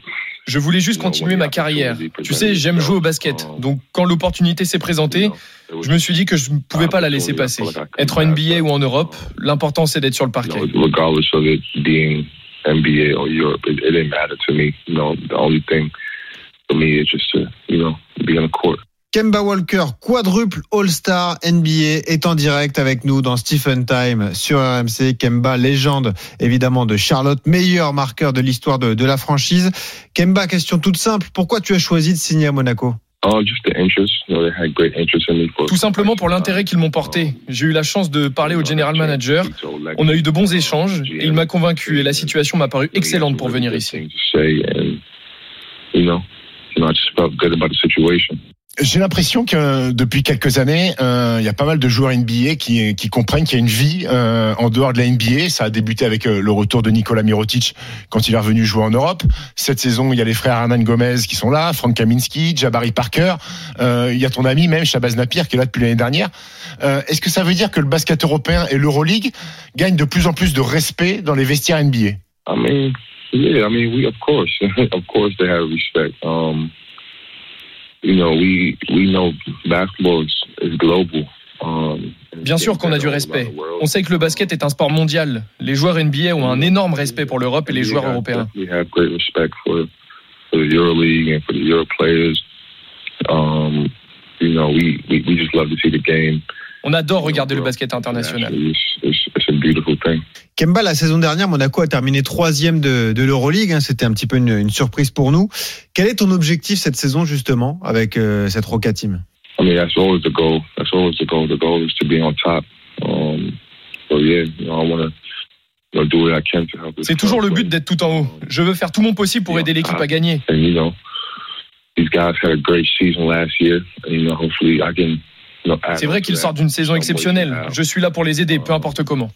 Je voulais juste continuer ma carrière. Tu sais, j'aime jouer au basket. Donc, quand l'opportunité s'est présentée, je me suis dit que je ne pouvais pas la laisser passer. Être en NBA ou en Europe, l'important c'est d'être sur le parquet. Kemba Walker, quadruple All-Star NBA, est en direct avec nous dans Stephen Time sur RMC. Kemba, légende évidemment de Charlotte, meilleur marqueur de l'histoire de, de la franchise. Kemba, question toute simple, pourquoi tu as choisi de signer à Monaco? Oh, just the interest. You know, they had great interest in me. For Tout simplement pour l'intérêt qu'ils m'ont porté. J'ai eu la chance de parler au general manager. On a eu de bons échanges et il m'a convaincu et la situation m'a paru excellente pour venir ici. J'ai l'impression que depuis quelques années, euh, il y a pas mal de joueurs NBA qui, qui comprennent qu'il y a une vie euh, en dehors de la NBA. Ça a débuté avec euh, le retour de Nikola Mirotic quand il est revenu jouer en Europe. Cette saison, il y a les frères Hernan Gomez qui sont là, Frank Kaminski, Jabari Parker. Euh, il y a ton ami même Shabazz Napier qui est là depuis l'année dernière. Est-ce que ça veut dire que le basket européen et l'Euroleague gagnent de plus en plus de respect dans les vestiaires NBA I mean, yeah, I mean, we of course, of course, they have respect. Um, you know, we we know basketball is, is global. Um, Bien sûr qu'on a du respect. On sait que le basket est un sport mondial. Les joueurs NBA ont un énorme respect pour l'Europe et les joueurs européens. We have great respect for for the EuroLeague and for the Euro players. Um, you know, we, we we just love to see the game. On adore regarder le basket international. Kemba, la saison dernière, Monaco a terminé troisième de, de l'Euroleague. hein. C'était un petit peu une, une surprise pour nous. Quel est ton objectif cette saison justement avec euh, cette Roca Team? I mean, that's always the goal. That's always the goal. The goal is to be on top. Um, so yeah, you know, I want to you know, do what I can to help. this C'est toujours le but d'être tout en haut. Je veux faire tout mon possible pour aider l'équipe à gagner. And you know, these guys had a great season last year. And, you know, hopefully I can. C'est vrai qu'ils sortent d'une saison exceptionnelle. Je suis là pour les aider, peu importe comment.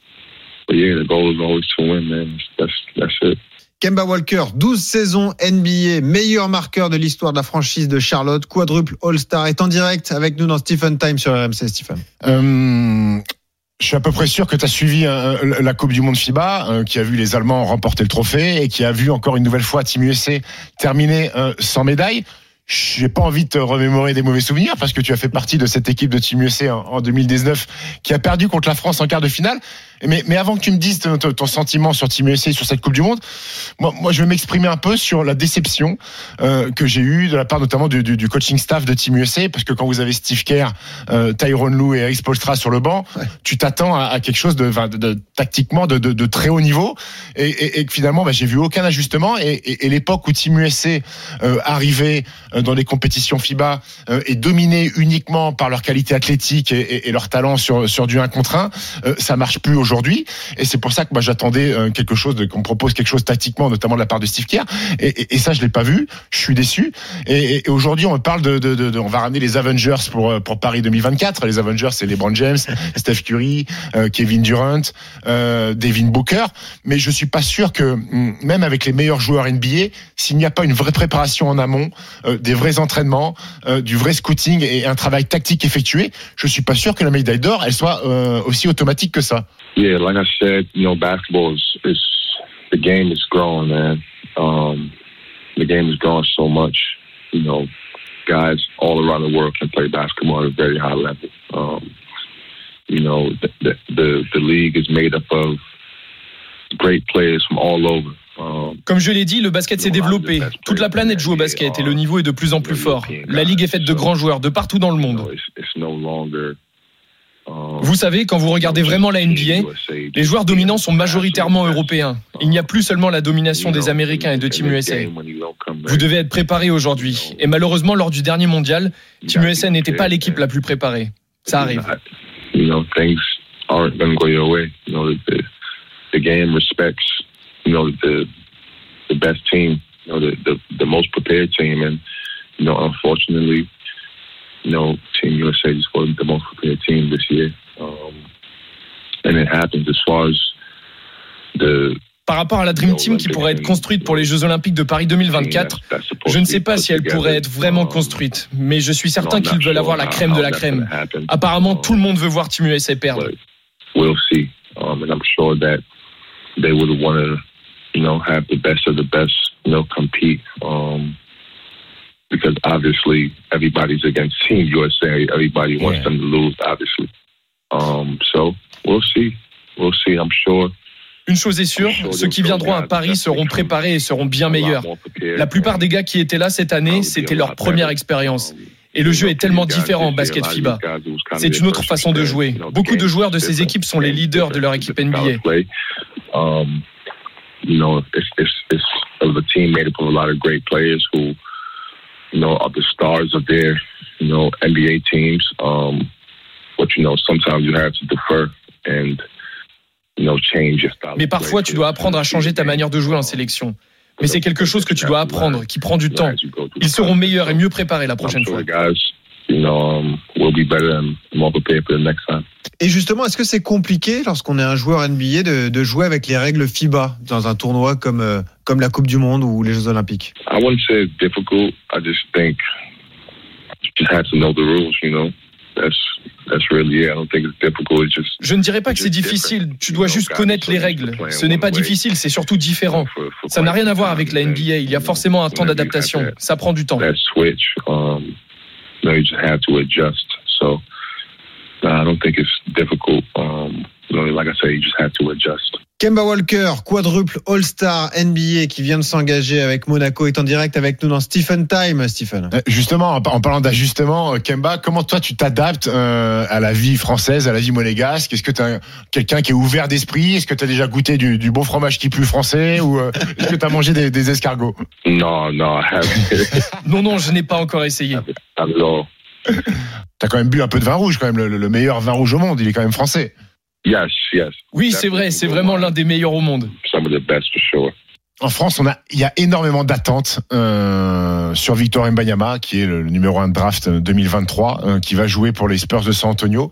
Kemba Walker, 12 saisons NBA, meilleur marqueur de l'histoire de la franchise de Charlotte, quadruple All-Star, est en direct avec nous dans Stephen Time sur RMC, Stephen. Euh, je suis à peu près sûr que tu as suivi euh, la Coupe du Monde FIBA, euh, qui a vu les Allemands remporter le trophée et qui a vu encore une nouvelle fois Team USA terminer euh, sans médaille. J'ai pas envie de te remémorer des mauvais souvenirs parce que tu as fait partie de cette équipe de Team USA en, en 2019 qui a perdu contre la France en quart de finale. Mais, mais avant que tu me dises ton, sentiment sur Team USA sur cette Coupe du Monde, moi, moi je vais m'exprimer un peu sur la déception euh, que j'ai eue de la part notamment du, du, du coaching staff de Team USA parce que quand vous avez Steve Kerr, euh, Tyrone Lou et Eric Spoelstra sur le banc, tu t'attends à, à quelque chose de, de- de- tactiquement de, de, très haut niveau. Et, et, et finalement bah, j'ai vu aucun ajustement. Et, et, l'époque où Team USA euh, arrivait euh, dans les compétitions FIBA euh, et dominé uniquement par leur qualité athlétique et leur talent sur, sur du 1 contre 1, euh, ça marche plus aujourd'hui. Et c'est pour ça que moi j'attendais euh, quelque chose, qu'on propose quelque chose tactiquement, notamment de la part de Steve Kerr. Et, et- et ça, je l'ai pas vu. Je suis déçu. Et, et- aujourd'hui, on parle de, de, de- de- on va ramener les Avengers pour euh, pour Paris 2024. Les Avengers, c'est LeBron James, Steph Curry, euh, Kevin Durant, euh, Devin Booker. Mais je suis pas sûr que hum, même avec les meilleurs joueurs NBA, s'il n'y a pas une vraie préparation en amont, euh, des vrais entraînements, euh, du vrai scouting et un travail tactique effectué, je suis pas sûr que la médaille d'or, elle soit aussi automatique que ça. Yeah, like I said, you know, basketball is, is the game is growing, man. Um, the game is growing so much. You know, guys all around the world can play basketball at a very high level. Um, you know, the, the the the league is made up of great players from all over. Um, Comme je l'ai dit, le basket s'est développé. Toute la planète joue au basket et le niveau est de plus en plus fort. La ligue est faite de grands joueurs de partout dans le monde. it's, it's no longer. Um, Vous savez, quand vous regardez vraiment la NBA, les joueurs dominants sont majoritairement européens. Il n'y a plus seulement la domination des Américains et de Team USA. Vous devez être préparé aujourd'hui. Et malheureusement, lors du dernier mondial, Team USA n'était pas l'équipe la plus préparée. Ça arrive. You know, team, USA just wasn't the most prepared team this year, um, and it happens as far as the Par rapport à la Dream Team qui pourrait être construite pour les Jeux Olympiques de Paris 2024, je ne sais pas si elle pourrait être vraiment construite, mais je suis certain qu'ils veulent avoir la crème de la crème. Apparemment, tout le monde veut voir Team USA perdre. we'll see. Um, and I'm sure that they would want to, you know, have the best of the best, you know, compete. Um, because obviously everybody's against Team USA. Everybody wants them to lose, obviously. Um, so we'll see. We'll see. I'm sure. Une chose est sûre, ceux qui viendront à Paris seront préparés et seront bien meilleurs. La plupart des gars qui étaient là cette année, c'était leur première expérience. Et le jeu est tellement différent en basket FIBA. C'est une autre façon de jouer. Beaucoup de joueurs de ces équipes sont les leaders de leur équipe NBA. Um, you know, it's, it's, it's of a team made up of a lot of great players who, you know, are the stars of their, you know, NBA teams. Um, but, you know, sometimes you have to defer and, you know, change your style. Mais parfois, tu dois apprendre à changer ta manière de jouer en sélection. Mais c'est quelque chose que tu dois apprendre, qui prend du temps. Ils seront meilleurs et mieux préparés la prochaine fois. You know, um, will be better and more prepared for the next time. Et justement, est-ce que c'est compliqué lorsqu'on est un joueur NBA de, de jouer avec les règles FIBA dans un tournoi comme, euh, comme la Coupe du Monde ou les Jeux Olympiques? I wouldn't say it's difficult. I just think you just have to know the rules, you know. That's that's really it. I don't think it's difficult. It's just Je ne dirais pas que c'est difficile, tu dois juste connaître les règles. Ce n'est pas difficile, c'est surtout différent. Ça n'a rien à voir avec la NBA, il y a forcément un temps d'adaptation. Ça prend du temps. Know, you just have to adjust. So no, I don't think it's difficult. Um, you know, like I say, you just have to adjust. Kemba Walker, quadruple All-Star NBA qui vient de s'engager avec Monaco, est en direct avec nous dans Stephen Time, Stephen. Euh, Justement, en parlant d'ajustement, euh, Kemba, comment toi tu t'adaptes euh, à la vie française, à la vie monégasque? Est-ce que tu es quelqu'un qui est ouvert d'esprit? Est-ce que tu as déjà goûté du, du bon fromage qui pue français? Ou euh, est-ce que tu as mangé des, des escargots? No, no, I haven't. Non, non, je n'ai pas encore essayé. All. T'as quand même bu un peu de vin rouge, quand même, le, le meilleur vin rouge au monde, il est quand même français. Yes, yes. Oui, c'est vrai, c'est vraiment l'un des meilleurs au monde. Some of the best for sure. En France, on a, il y a énormément d'attentes euh, sur Victor Mbanyama, qui est le, le numéro 1 de draft 2023, euh, qui va jouer pour les Spurs de San Antonio.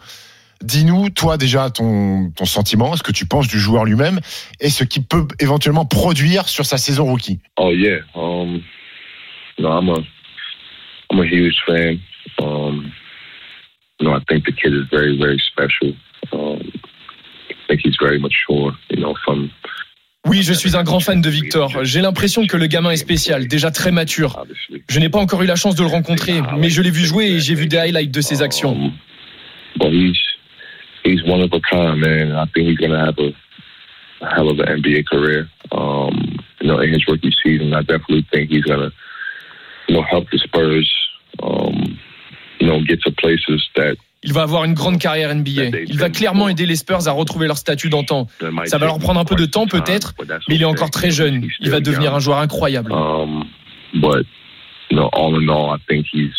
Dis-nous, toi déjà, ton, ton sentiment, ce que tu penses du joueur lui-même et ce qu'il peut éventuellement produire sur sa saison rookie. Oh yeah. Um, no, I'm a I'm a huge fan. Um, you know, I think the kid is very, very special. Um, think he's very mature. You know, from Oui, je suis un grand fan de Victor. J'ai l'impression que le gamin est spécial, déjà très mature. Je n'ai pas encore eu la chance de le rencontrer, mais je l'ai vu jouer et j'ai vu des highlights de ses actions. Il va avoir une grande carrière NBA. Il va clairement aider les Spurs à retrouver leur statut d'antan. Ça va leur prendre un peu de temps peut-être, mais il est encore très jeune. Il va devenir un joueur incroyable. Um, but you know, all in all, I think he's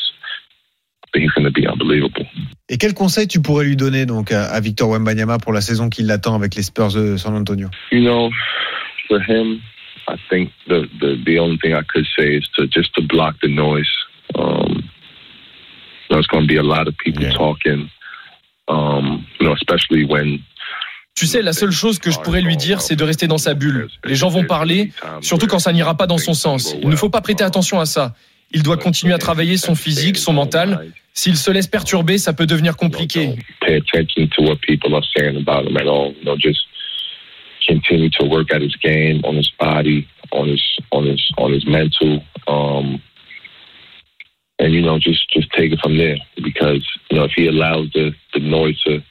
he's going to be unbelievable. Et quel conseil tu pourrais lui donner donc à, à Victor Wembanyama pour la saison qui l'attend avec les Spurs de San Antonio? You know, for him, I think the, the, the only thing I could say is to just to block the noise. Um, you know, it's going to be a lot of people talking, um, you know, especially when Tu sais, la seule chose que je pourrais lui dire, c'est de rester dans sa bulle. Les gens vont parler, surtout quand ça n'ira pas dans son sens. Il ne faut pas prêter attention à ça. Il doit continuer à travailler son physique, son mental. S'il se laisse perturber, ça peut devenir compliqué. pay attention to what people are saying about him at all. You know, just continue to work at his game, on his body, on his on his on his mental, um, and you know, just just take it from there. Because you know, if he allows the the noise to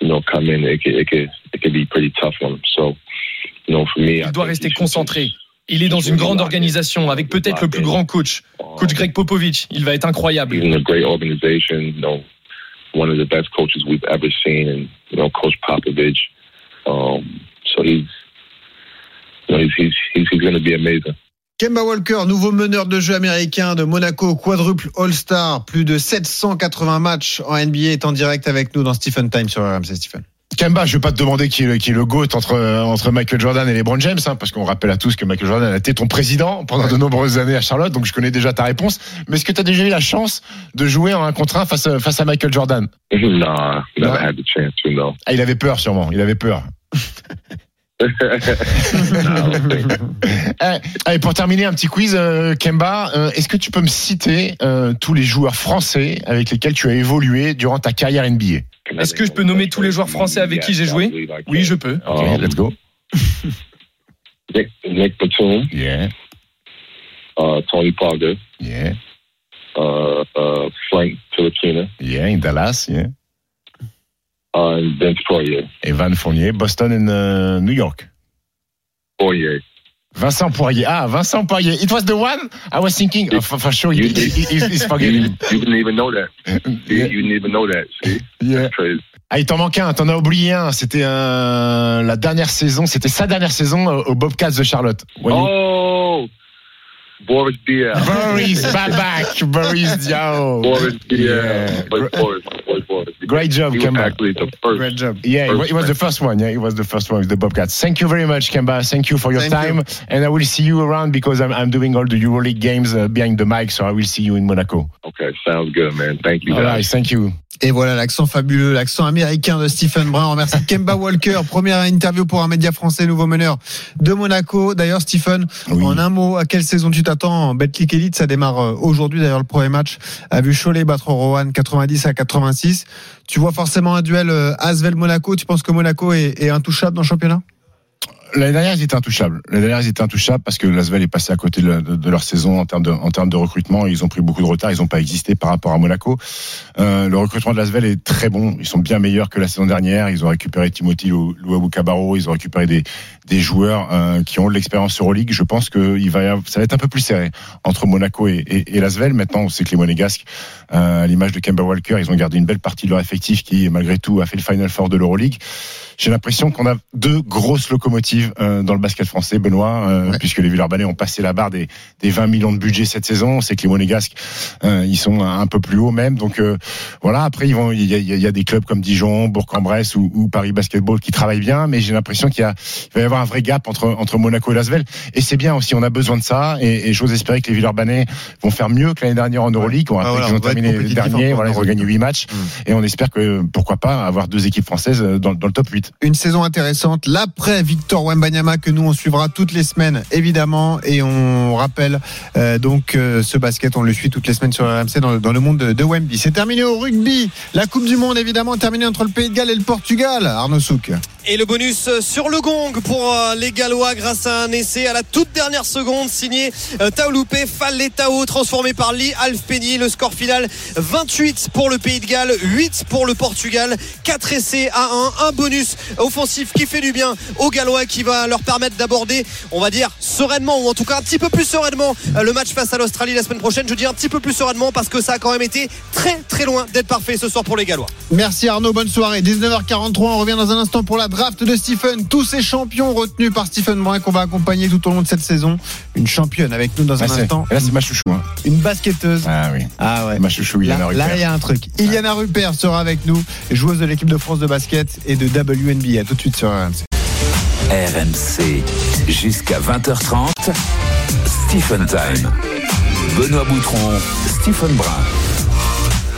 you know come in, it could it could it could be pretty tough on him. So, you know, for me, I Il doit rester concentré. Il est dans une grande organisation avec peut-être le plus grand coach, coach Greg Popovich. Il va être incroyable. He's in a great organization, you know, one of the best coaches we've ever seen, and you know, Coach Popovich. Um, so he's, you know, he's he's he's, he's going to be amazing. Kemba Walker, nouveau meneur de jeu américain de Monaco, quadruple All-Star, plus de 780 matchs en NBA, est en direct avec nous dans Stephen Time sur RMC Stephen. Kemba, je vais pas te demander qui est le, qui est le GOAT entre, entre Michael Jordan et LeBron James, hein, parce qu'on rappelle à tous que Michael Jordan a été ton président pendant de nombreuses années à Charlotte, donc je connais déjà ta réponse. Mais est-ce que tu as déjà eu la chance de jouer en un contre un face, à- face à Michael Jordan? Nah, never had the chance know. ah, Il avait peur sûrement, il avait peur. Eh, allez, pour terminer, un petit quiz, euh, Kemba. Euh, Est-ce que tu peux me citer euh, tous les joueurs français avec lesquels tu as évolué durant ta carrière NBA Est-ce que je peux nommer tous les joueurs français avec qui j'ai joué? Oui, je peux. Ok, let's go. Nick, Nick Batum, Yeah, uh, Tony Parker, yeah, uh, uh, Frank Filipina, yeah, in Dallas, yeah. Uh, and Vince Poirier. Evan Fournier, Boston and uh, New York. Poirier. Vincent Poirier. Ah, Vincent Poirier. It was the one? I was thinking. Oh, for, for sure, You- he, he- he's, he's You, forgetting. you didn't even know that. You, you didn't even know that. See, Yeah. that's crazy. Ah, il t'en manque un, t'en as oublié un. C'était euh, la dernière saison, c'était sa dernière saison euh, au Bobcats de Charlotte. When you- Oh, Boris Diaw. Boris Babak, Boris Diaw. Boris Diaw. Yeah. Boris, Boris, Boris, Boris. Great job, He was Kemba. actually the first. Great job. Yeah, it wa- it was the First first one. Yeah, it was the first one with the Bobcats. Thank you very much, Kemba. Thank you for your Thank time. you. And I will see you around because I'm, I'm doing all the EuroLeague games uh, behind the mic, so I will see you in Monaco. Okay, sounds good, man. Thank you. All right, thank you. Et voilà l'accent fabuleux, l'accent américain de Stephen Brun. On remercie Kemba Walker, première interview pour un média français, nouveau meneur de Monaco. D'ailleurs, Stephen, Oui. en un mot, à quelle saison tu t'attends en Betclic Elite Ça démarre euh, aujourd'hui. D'ailleurs, le premier match a vu Cholet battre Rohan 90 à 86. Tu vois forcément un duel euh, Asvel-Monaco. Tu penses que Monaco est, est intouchable dans le championnat? L'année dernière, ils étaient intouchables. L'année dernière, ils étaient intouchables parce que Lasvel est passé à côté de, leur saison en termes de, en termes de recrutement. Ils ont pris beaucoup de retard. Ils n'ont pas existé par rapport à Monaco. Euh, le recrutement de Lasvel est très bon. Ils sont bien meilleurs que la saison dernière. Ils ont récupéré Timothy Lou- Luabu Cabarro. Ils ont récupéré des, des joueurs euh, qui ont de l'expérience Euroleague. Je pense que ça va être un peu plus serré entre Monaco et, et, et Lasvel. Maintenant, on sait que les Monégasques, à l'image de Kemba Walker, ils ont gardé une belle partie de leur effectif qui, malgré tout, a fait le Final Four de l'Euroleague. J'ai l'impression qu'on a deux grosses locomotives euh, dans le basket français, Benoît, euh, puisque les Villeurbanais ont passé la barre des, des 20 millions de budget cette saison. On sait que les Monégasques, euh, ils sont un peu plus haut même. Donc euh, voilà. Après, ils vont, il y a, il y a- il y a des clubs comme Dijon, Bourg-en-Bresse ou, ou Paris Basketball qui travaillent bien, mais j'ai l'impression qu'il il va y avoir un vrai gap entre entre Monaco et Lasvel. Et c'est bien aussi. On a besoin de ça. Et, et j'ose espérer que les Villeurbanais vont faire mieux que l'année dernière en Euroleague. On Ah, voilà, on va terminé dernier. Voilà, en ils ont gagné Euroleague. 8 matchs. Et on espère que pourquoi pas avoir deux équipes françaises dans, dans le top 8. Une saison intéressante. L'après Victor Wembanyama que nous on suivra toutes les semaines évidemment et on rappelle euh, donc euh, ce basket on le suit toutes les semaines sur RMC dans, le- dans le monde de, de Wemby. C'est terminé au rugby. La Coupe du Monde évidemment terminée entre le Pays de Galles et le Portugal. Arnaud Souk. Et le bonus sur le gong pour euh, les Gallois grâce à un essai à la toute dernière seconde signé euh, Taouloupe Falletao transformé par Lee Alfpeni. Le score final 28 pour le Pays de Galles, 8 pour le Portugal, 4 essais à 1, un bonus offensif qui fait du bien aux Gallois qui va leur permettre d'aborder, on va dire sereinement ou en tout cas un petit peu plus sereinement euh, le match face à l'Australie la semaine prochaine. Je dis un petit peu plus sereinement parce que ça a quand même été très très loin d'être parfait ce soir pour les Gallois. Merci Arnaud, bonne soirée. 19h43, on revient dans un instant pour la draft de Stephen, tous ces champions retenus par Stephen Brun qu'on va accompagner tout au long de cette saison. Une championne avec nous dans un Ah, c'est- instant. Là, c'est ma chouchou. Hein. Une basketteuse. Ah oui. Ah ouais. Ma chouchou, Là, Iliana là, Rupert. il y a un truc. Iliana Rupert sera avec nous, joueuse de l'équipe de France de basket et de WNBA. Tout de suite sur RMC. RMC, jusqu'à 20h30. Stephen Time. Benoît Boutron, Stephen Brun.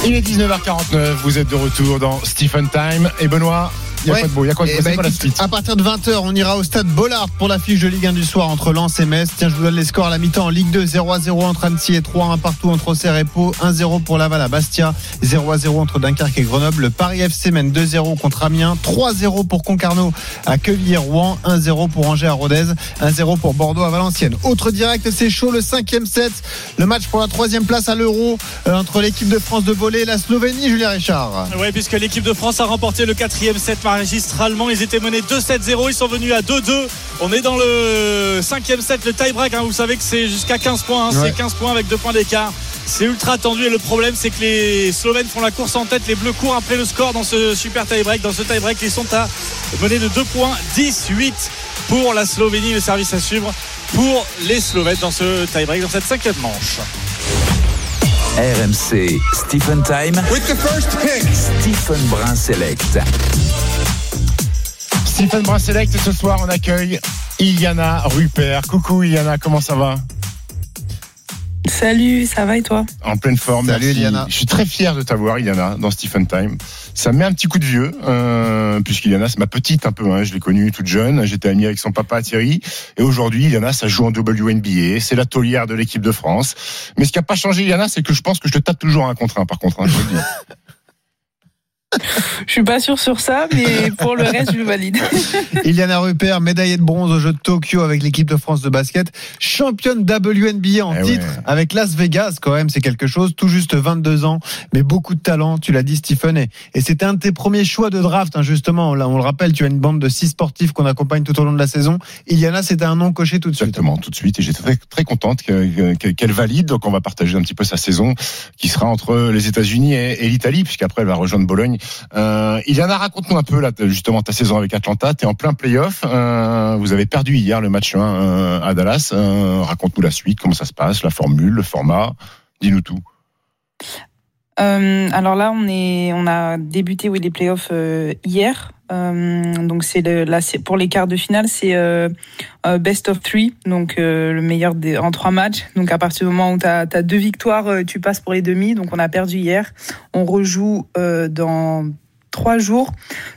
Il est 19h49, vous êtes de retour dans Stephen Time. Et Benoît, il y a Ouais. quoi de beau Il y a quoi de Eh ben, la suite À partir de 20h, on ira au stade Bollard pour la fiche de Ligue 1 du soir entre Lens et Metz. Tiens, je vous donne les scores à la mi-temps. En Ligue 2, 0 à 0 entre Annecy et 3, 1 partout entre Auxerre et Pau, 1-0 pour Laval à Bastia, 0 à 0 entre Dunkerque et Grenoble. Le Paris FC mène 2-0 contre Amiens, 3-0 pour Concarneau à Quevilly-Rouen, 1-0 pour Angers à Rodez, 1-0 pour Bordeaux à Valenciennes. Autre direct, c'est chaud, le cinquième set. Le match pour la troisième place à l'Euro euh, entre l'équipe de France de volley et la Slovénie, Julien Richard. Oui, puisque l'équipe de France a remporté le quatrième set magistralement. Ils étaient menés 2-7-0. Ils sont venus à 2-2. On est dans le cinquième set, le tie-break. hein. Vous savez que c'est jusqu'à 15 points. hein. Ouais. C'est 15 points avec deux points d'écart. C'est ultra tendu et le problème c'est que les Slovènes font la course en tête, les Bleus courent après le score dans ce super tie-break. Dans ce tie-break, ils sont à mener de 2 points, 10-8 pour la Slovénie. Le service à suivre pour les Slovènes dans ce tie-break, dans cette cinquième manche. RMC, Stephen Time. With the first pick. Stephen Brun Select. Stephen Brun Select, ce soir, on accueille Iliana Rupert. Coucou Iliana, comment ça va? Salut, ça va et toi? En pleine forme, Salut, merci. Iliana. Je suis très fier de t'avoir, Iliana, dans Stephen Time. Ça me met un petit coup de vieux, euh, puisqu'Iliana, c'est ma petite un peu. Hein, je l'ai connue toute jeune. J'étais ami avec son papa Thierry. Et aujourd'hui, Iliana, ça joue en WNBA. C'est la taulière de l'équipe de France. Mais ce qui n'a pas changé, Iliana, c'est que je pense que je te tape toujours un contre un, par contre. hein, je. Je suis pas sûre sur ça, mais pour le reste, je le valide. Iliana Rupert, médaillée de bronze aux Jeux de Tokyo avec l'équipe de France de basket, championne WNBA en Eh titre ouais. avec Las Vegas quand même, c'est quelque chose, tout juste 22 ans, mais beaucoup de talent, tu l'as dit Stephen, et, et c'était un de tes premiers choix de draft, hein, justement, là on le rappelle, tu as une bande de six sportifs qu'on accompagne tout au long de la saison, Iliana c'était un nom coché tout de suite. Exactement, tout de suite. Et j'étais très, très contente que- que- qu'elle valide. Donc, on va partager un petit peu sa saison qui sera entre les États-Unis et, et l'Italie, puisqu'après, elle va rejoindre Bologne. Euh, Iliana, raconte-nous un peu, là, justement, ta saison avec Atlanta. Tu es en plein playoff. Euh, vous avez perdu hier le match 1 euh, à Dallas. Euh, raconte-nous la suite, comment ça se passe, la formule, le format. Dis-nous tout. Alors là, on est, on a débuté oui, les playoffs hier. Euh, donc c'est pour les quarts de finale, c'est euh, euh, best of three, donc le meilleur en trois matchs. Donc à partir du moment où tu as, deux victoires, tu passes pour les demi. Donc on a perdu hier. On rejoue dans trois jours.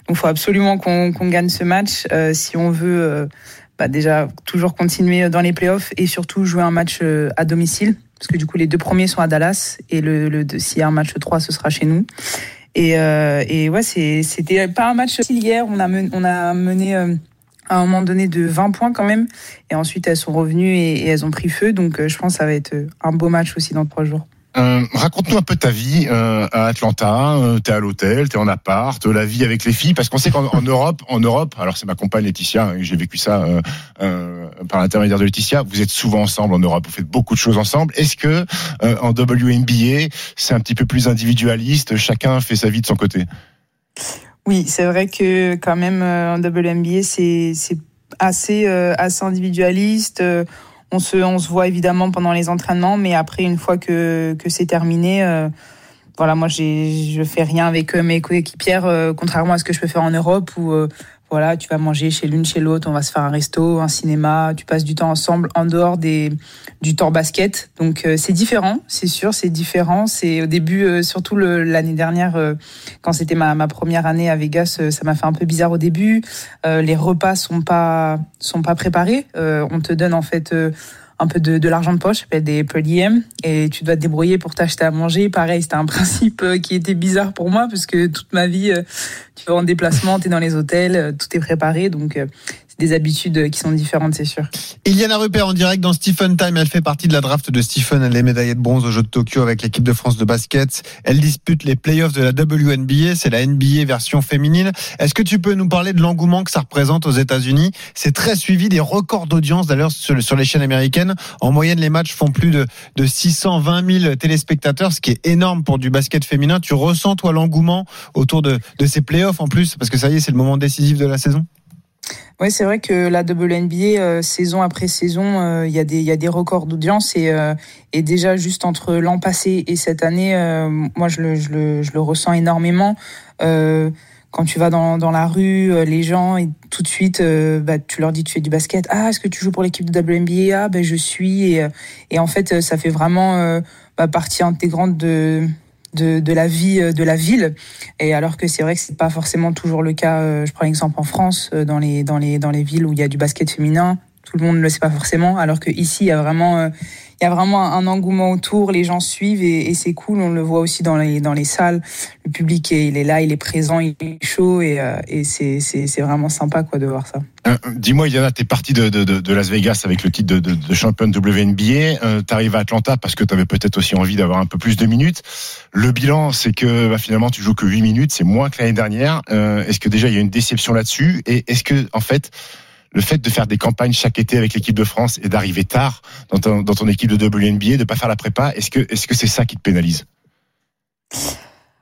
Donc il faut absolument qu'on gagne ce match si on veut bah, déjà toujours continuer dans les playoffs et surtout jouer un match à domicile. Parce que du coup, les deux premiers sont à Dallas et le s'il y a un match 3, ce sera chez nous. Et, euh, et ouais, c'était pas un match hier. On a, mené euh, à un moment donné de 20 points quand même. Et ensuite, elles sont revenues et, elles ont pris feu. Donc, euh, je pense que ça va être un beau match aussi dans trois jours. Euh, raconte-nous un peu ta vie euh, à Atlanta. Euh, t'es à l'hôtel, t'es en appart, la vie avec les filles, parce qu'on sait qu'en en Europe, en Europe, alors c'est ma compagne Laetitia, et j'ai vécu ça par l'intermédiaire de Laetitia. Vous êtes souvent ensemble en Europe, vous faites beaucoup de choses ensemble. Est-ce que en WNBA, c'est un petit peu plus individualiste, chacun fait sa vie de son côté? Oui, c'est vrai que quand même en WNBA, c'est assez assez individualiste. On se on se voit évidemment pendant les entraînements, mais après une fois que que c'est terminé, euh, voilà, moi je fais rien avec euh, mes coéquipières, euh, contrairement à ce que je peux faire en Europe où euh, voilà, tu vas manger chez l'une, chez l'autre, on va se faire un resto, un cinéma, tu passes du temps ensemble en dehors des, du temps basket. Donc euh, c'est différent, c'est sûr, c'est différent. C'est au début, euh, surtout l'année dernière, euh, quand c'était ma, ma première année à Vegas, euh, ça m'a fait un peu bizarre au début. Euh, les repas sont pas sont pas préparés. Euh, on te donne en fait un peu de, de l'argent de poche, ça s'appelle des per diem, et tu dois te débrouiller pour t'acheter à manger. Pareil, c'était un principe euh, qui était bizarre pour moi parce que toute ma vie, euh, tu vas en déplacement, tu es dans les hôtels, euh, tout est préparé, donc des habitudes qui sont différentes, c'est sûr. Iliana Rupert en direct dans Stephen Time. Elle fait partie de la draft de Stephen. Elle est médaillée de bronze aux Jeux de Tokyo avec l'équipe de France de basket. Elle dispute les playoffs de la WNBA. C'est la NBA version féminine. Est-ce que tu peux nous parler de l'engouement que ça représente aux États-Unis? C'est très suivi, des records d'audience d'ailleurs sur, les chaînes américaines. En moyenne, les matchs font plus de, de 620 000 téléspectateurs, ce qui est énorme pour du basket féminin. Tu ressens toi l'engouement autour de, de ces playoffs en plus? Parce que ça y est, c'est le moment décisif de la saison. Oui, c'est vrai que la WNBA, euh, saison après saison, euh, il y, a des, y a des records d'audience et, euh, et déjà juste entre l'an passé et cette année, euh, moi je le, je, le, je le ressens énormément. quand tu vas dans, dans la rue, les gens, et tout de suite, bah, tu leur dis tu fais du basket. Ah, est-ce que tu joues pour l'équipe de WNBA Ah, ben je suis. Et, et en fait, ça fait vraiment bah, partie intégrante de de, la vie euh, de la ville. Et alors que c'est vrai que c'est pas forcément toujours le cas. Euh, je prends l'exemple en France, euh, dans les, dans, les, dans les villes où il y a du basket féminin, tout le monde ne le sait pas forcément. Alors que ici, il y a vraiment il y a vraiment un engouement autour, les gens suivent et, c'est cool. On le voit aussi dans les, dans les salles. Le public, est, il est là, il est présent, il est chaud et, euh, et c'est, vraiment sympa quoi, de voir ça. Euh, dis-moi, Yana, tu es parti de, de, Las Vegas avec le titre de, de, de champion WNBA. Euh, tu arrives à Atlanta parce que tu avais peut-être aussi envie d'avoir un peu plus de minutes. Le bilan, c'est que bah, finalement, tu joues que 8 minutes. C'est moins que l'année dernière. Euh, est-ce que déjà, il y a une déception là-dessus? Et est-ce que, en fait, le fait de faire des campagnes chaque été avec l'équipe de France et d'arriver tard dans ton, équipe de WNBA, de pas faire la prépa, est-ce que c'est ça qui te pénalise?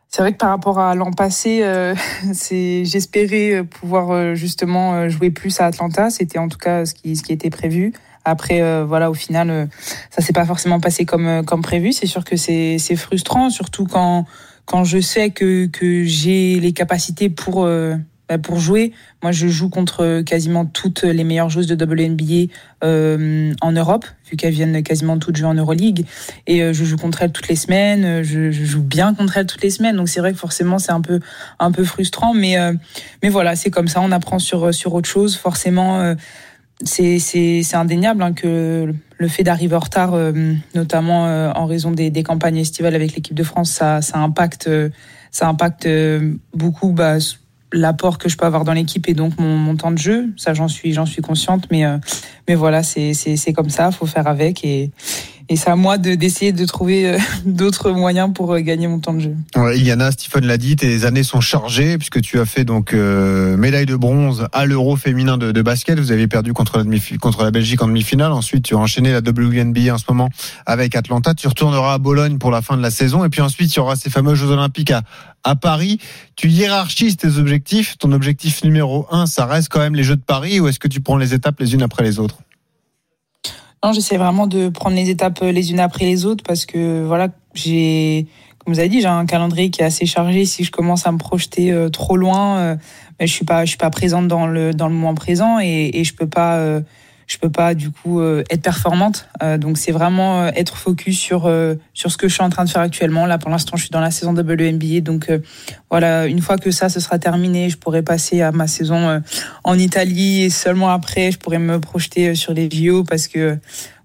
C'est vrai que par rapport à l'an passé, euh, j'espérais pouvoir euh, justement euh, jouer plus à Atlanta. C'était en tout cas ce qui était prévu. Après, euh, voilà, au final, euh, ça s'est pas forcément passé comme prévu. C'est sûr que c'est frustrant, surtout quand je sais que j'ai les capacités pour pour jouer. Moi, je joue contre quasiment toutes les meilleures joueuses de WNBA euh, en Europe, vu qu'elles viennent quasiment toutes jouer en Euroleague. Et euh, je joue contre elles toutes les semaines. Je, joue bien contre elles toutes les semaines. Donc c'est vrai que forcément c'est un peu un peu frustrant, mais euh, mais voilà, c'est comme ça. On apprend sur sur autre chose. Forcément. Euh, c'est indéniable hein, que le fait d'arriver en retard, euh, notamment en raison des, campagnes estivales avec l'équipe de France, ça, ça impacte, ça impacte beaucoup bah, l'apport que je peux avoir dans l'équipe et donc mon, temps de jeu. Ça, j'en suis, j'en suis consciente, mais euh, mais voilà, c'est c'est comme ça, faut faire avec et et c'est à moi d'essayer de, trouver euh, d'autres moyens pour euh, gagner mon temps de jeu. Ouais, Iliana, Stephen l'a dit, tes années sont chargées puisque tu as fait donc euh, médaille de bronze à l'Euro féminin de, basket. Vous avez perdu contre la, contre la Belgique en demi-finale. Ensuite, tu as enchaîné la WNBA en ce moment avec Atlanta. Tu retourneras à Bologne pour la fin de la saison et puis ensuite il y aura ces fameux Jeux Olympiques à, à Paris. Tu hiérarchises tes objectifs. Ton objectif numéro un, ça reste quand même les Jeux de Paris ou est-ce que tu prends les étapes les unes après les autres? Non, j'essaie vraiment de prendre les étapes euh, les unes après les autres parce que voilà, j'ai, comme vous avez dit, j'ai un calendrier qui est assez chargé. Si je commence à me projeter euh, trop loin, euh, ben, je suis suis pas présente dans le dans le moment présent et, et je peux pas je peux pas du coup euh, être performante. Euh, donc c'est vraiment euh, être focus sur sur ce que je suis en train de faire actuellement. Là pour l'instant je suis dans la saison WNBA donc voilà une fois que ça ce sera terminé je pourrai passer à ma saison en Italie et seulement après je pourrai me projeter sur les JO parce que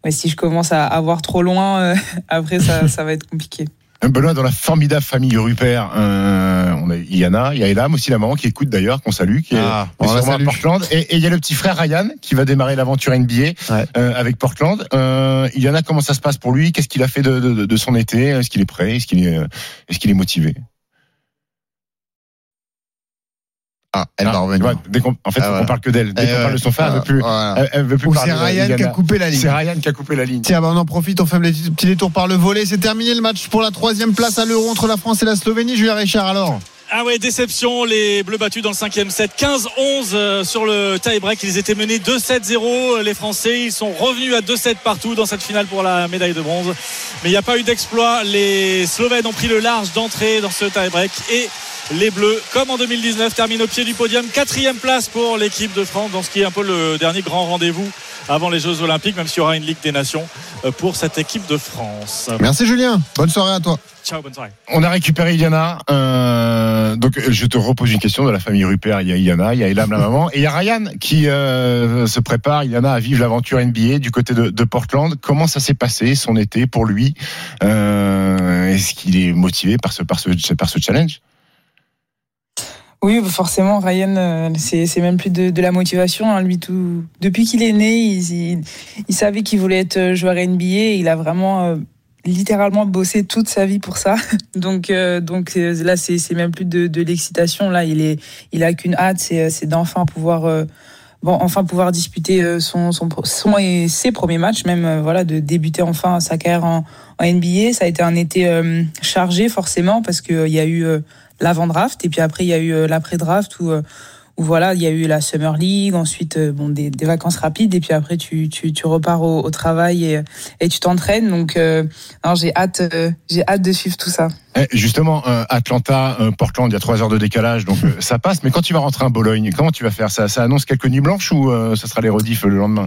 ouais, si je commence à avoir trop loin après ça ça va être compliqué. Benoît, dans la formidable famille Rupert, euh, on a Yana, il y a Elam aussi la maman qui écoute d'ailleurs, qu'on salue, qui est, ah, à Portland, et, il y a le petit frère Ryan qui va démarrer l'aventure NBA euh, avec Portland. Euh, Yana, comment ça se passe pour lui? Qu'est-ce qu'il a fait de, de, de son été? Est-ce qu'il est prêt? Est-ce qu'il est, est, qu'il est motivé? Ah, elle va revenir. en fait, ah, on parle que d'elle. Dès qu'on parle de son frère, elle veut plus, elle, veut plus C'est Ryan qui a coupé la ligne. C'est Ryan qui a coupé la ligne. Tiens, bah on en profite, on fait un petit détour par le volet. C'est terminé le match pour la troisième place à l'Euro entre la France et la Slovénie. Julien Richard, alors ah ouais, déception, les Bleus battus dans le cinquième set. 15-11 euh, sur le tie-break. Ils étaient menés 2-7-0. Les Français, ils sont revenus à 2-7 partout dans cette finale pour la médaille de bronze. Mais il n'y a pas eu d'exploit. Les Slovènes ont pris le large d'entrée dans ce tie-break. Et les Bleus, comme en 2019, terminent au pied du podium. Quatrième place pour l'équipe de France dans ce qui est un peu le dernier grand rendez-vous avant les Jeux Olympiques, même s'il y aura une Ligue des Nations euh, pour cette équipe de France. Merci Julien. Bonne soirée à toi. Ciao, bonne soirée. On a récupéré Iliana. Euh, donc, je te repose une question de la famille Rupert. Il y a Iliana, il y a Elam, la maman, et il y a Ryan qui euh, se prépare, Iliana, à vivre l'aventure NBA du côté de, de, Portland. Comment ça s'est passé son été pour lui euh, Est-ce qu'il est motivé par ce, par ce, par ce challenge? Oui, forcément, Ryan, euh, c'est même plus de, la motivation. hein. Lui, depuis qu'il est né, il, savait qu'il voulait être euh, joueur NBA. Et il a vraiment euh, littéralement bossé toute sa vie pour ça. Donc, donc là, c'est même plus de, l'excitation. Là, il est, il a qu'une hâte, c'est d'enfin pouvoir. Bon, enfin pouvoir disputer son, son, son et ses premiers matchs, même voilà, de débuter enfin sa carrière en, NBA. Ça a été un été chargé forcément parce que euh, y a eu l'avant-draft et puis après il y a eu euh, l'après-draft où, euh, où voilà, il y a eu la Summer League, ensuite euh, bon des, vacances rapides et puis après tu, tu, repars au, travail et, et tu t'entraînes. Donc euh, j'ai hâte, j'ai hâte de suivre tout ça. Eh, Justement, Atlanta, Portland, il y a trois heures de décalage, donc ça passe. Mais quand tu vas rentrer à Bologne, comment tu vas faire? Ça Ça annonce quelques nuits blanches ou ça sera les rediffs le lendemain?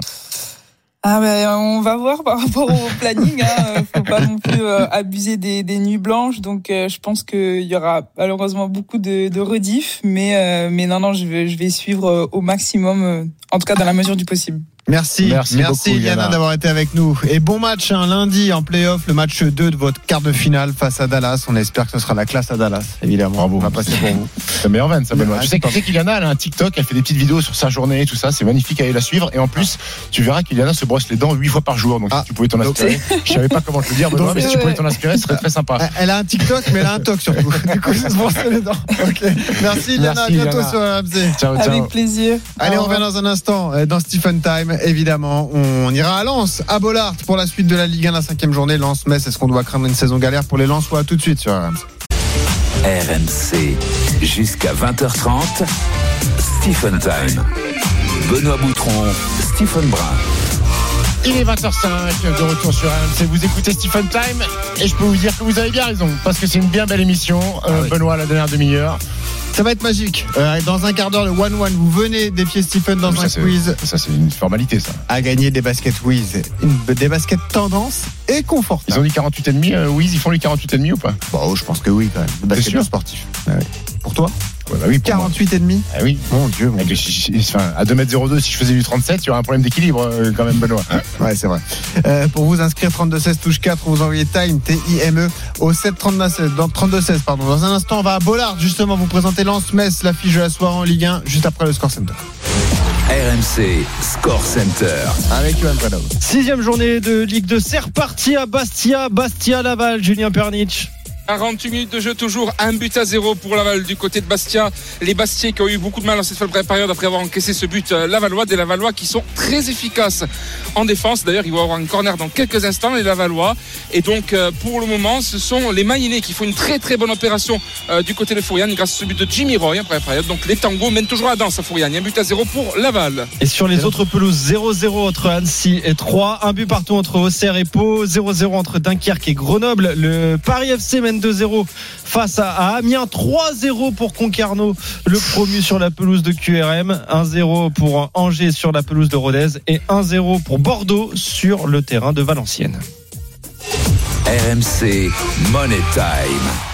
Ah ben on va voir par rapport au planning. Hein. Faut pas non plus euh, abuser des, des nuits blanches. Donc euh, je pense qu'il y aura malheureusement beaucoup de, de rediffs, mais euh, mais non non je vais je vais suivre euh, au maximum, euh, en tout cas dans la mesure du possible. Merci, Merci beaucoup, Iliana Iliana. d'avoir été avec nous. Et bon match hein, lundi en playoff, le match 2 de votre quart de finale face à Dallas. On espère que ce sera la classe à Dallas, évidemment. Bravo. On va passer pour vous. C'est la meilleure vanne, ça. Ouais, Tu sais, sais qu'Iliana, elle a un TikTok, elle fait des petites vidéos sur sa journée et tout ça. C'est magnifique, allez la suivre. Et en plus, tu verras qu'Iliana se brosse les dents huit fois par jour. Donc, Ah. si tu pouvais t'en inspirer. Je savais pas comment te le dire, Benoît, mais si tu pouvais t'en inspirer, ce serait très sympa. Elle- Elle a un TikTok, mais elle a un toc surtout. Du coup, ça se brosser les dents. Ok. Merci, Iliana. Merci, à bientôt Iliana. sur RMC. Ciao, ciao. Avec plaisir. Allez, on revient dans un instant euh, dans Stephen Time, évidemment. On ira à Lens, à Bollard pour la suite de la Ligue 1, la cinquième journée. Lens, Metz, est-ce qu'on doit craindre une saison galère pour les Lensois? Tout de suite sur RMC. RMC jusqu'à 20h30. Stephen Time. Benoît Boutron, Stephen Brun. Il est 20h05 de retour sur RMC. Vous écoutez Stephen Time et je peux vous dire que vous avez bien raison parce que c'est une bien belle émission. Euh, Ah oui. Benoît, la dernière demi-heure. Ça va être magique. Euh, dans un quart d'heure, le 1-1, vous venez défier Stephen dans Ça, un quiz Ça, c'est une formalité, ça. à gagner des baskets Wiz. Des baskets tendance et Ils confortables. ont dit 48,5. Euh, Wiz, ils font les 48,5 ou pas? Bon, je pense que oui, quand même. Des baskets sportifs. Ah oui. Pour toi? Ouais, bah oui, pour moi. 48 et demi? Ah oui. Mon Dieu, mon Dieu. enfin, à 2m02, si je faisais du 37, il y aurait un problème d'équilibre euh, quand même, Benoît. Ouais, c'est vrai. Euh, pour vous inscrire 3216 touche 4, vous envoyez Time T-I-M-E E, au 732 dans 3216 pardon. Dans un instant, on va à Bollard justement vous présenter Lance Metz, l'affiche de la soirée en Ligue 1 juste après le Score Center. RMC Score Center. Avec Johan. Sixième journée de Ligue 2, c'est reparti à Bastia, Bastia Laval, Julien Pernich. 48 minutes de jeu, toujours un but à zéro pour Laval du côté de Bastia. Les Bastiais qui ont eu beaucoup de mal dans cette première période après avoir encaissé ce but euh, Lavallois, des Lavallois qui sont très efficaces en défense. D'ailleurs, ils vont avoir un corner dans quelques instants, les Lavallois. Et donc, euh, pour le moment, ce sont les Mayennais qui font une très très bonne opération euh, du côté de Fouriane grâce à ce but de Jimmy Roy en première période. Donc, les tangos mènent toujours la danse à Fouriane. Un but à zéro pour Laval. Et sur les autres pelouses, 0-0 entre Annecy et Troyes, un but partout entre Auxerre et Pau, 0-0 entre Dunkerque et Grenoble. Le Paris FC mène 2-0 face à, Amiens, 3-0 pour Concarneau, le promu sur la pelouse de QRM, 1-0 pour Angers sur la pelouse de Rodez et 1-0 pour Bordeaux sur le terrain de Valenciennes. RMC Money Time.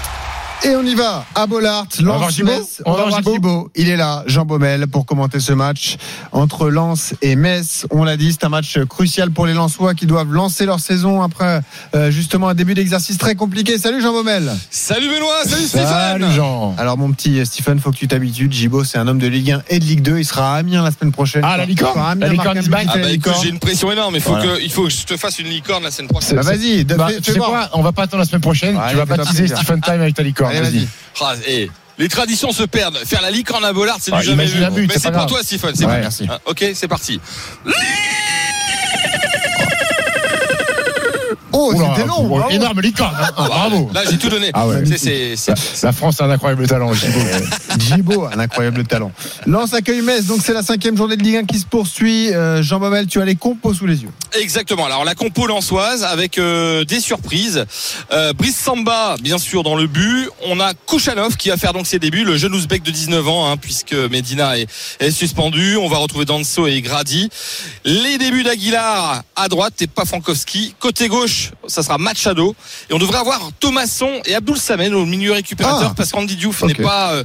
Et on y va à Bollard, Gibaud Metz. On va voir Gibaud. Il est là, Jean Baumel, pour commenter ce match entre Lens et Metz. On l'a dit, c'est un match crucial pour les Lensois qui doivent lancer leur saison après euh, justement un début d'exercice très compliqué. Salut Jean Baumel. Salut Benoît, salut Salut, Stéphane. Jean. Alors mon petit Stephen, faut que tu t'habitues. Gibaud, c'est un homme de Ligue 1 et de Ligue 2. Il sera à Amiens la semaine prochaine. Ah, la licorne. Amiens, La licorne Ah bah la écoute, licorne. j'ai une pression énorme, il faut, Voilà. que, il faut que je te fasse une licorne la semaine prochaine. Bah, vas-y, Bah, tu sais quoi On va pas attendre la semaine prochaine. Ouais, tu vas baptiser. Stephen Time avec ta licorne. Vas-y. Et les traditions se perdent. Faire la licorne à Bollard, c'est Ah, du jamais vu. un but, Mais c'est pour grave. toi, Stephen. C'est Ouais, bon. merci. Ah, ok, c'est parti. Oh, c'était long. bravo. énorme licorne. hein. Ah, Bravo. Là, j'ai tout donné. Ah ouais. C'est- c'est- c'est- La France a un incroyable talent, Gibaud. Gibaud, un incroyable talent. Lance accueille Metz, donc c'est la cinquième journée de Ligue 1 qui se poursuit. Euh, Jean Baumel, tu as les compos sous les yeux. Exactement. Alors la compo lançoise avec euh, des surprises. Euh, Brice Samba, bien sûr, dans le but. On a Kouchanov qui va faire donc ses débuts, le jeune ouzbek de 19 ans, hein, puisque Medina est, est suspendu. On va retrouver Danso et Grady. Les débuts d'Aguilar à droite et pas Frankowski. Côté gauche, ça sera Machado. Et on devrait avoir Thomasson et Abdul Samen au milieu récupérateur Ah. parce qu'Andy Diouf n'est pas euh,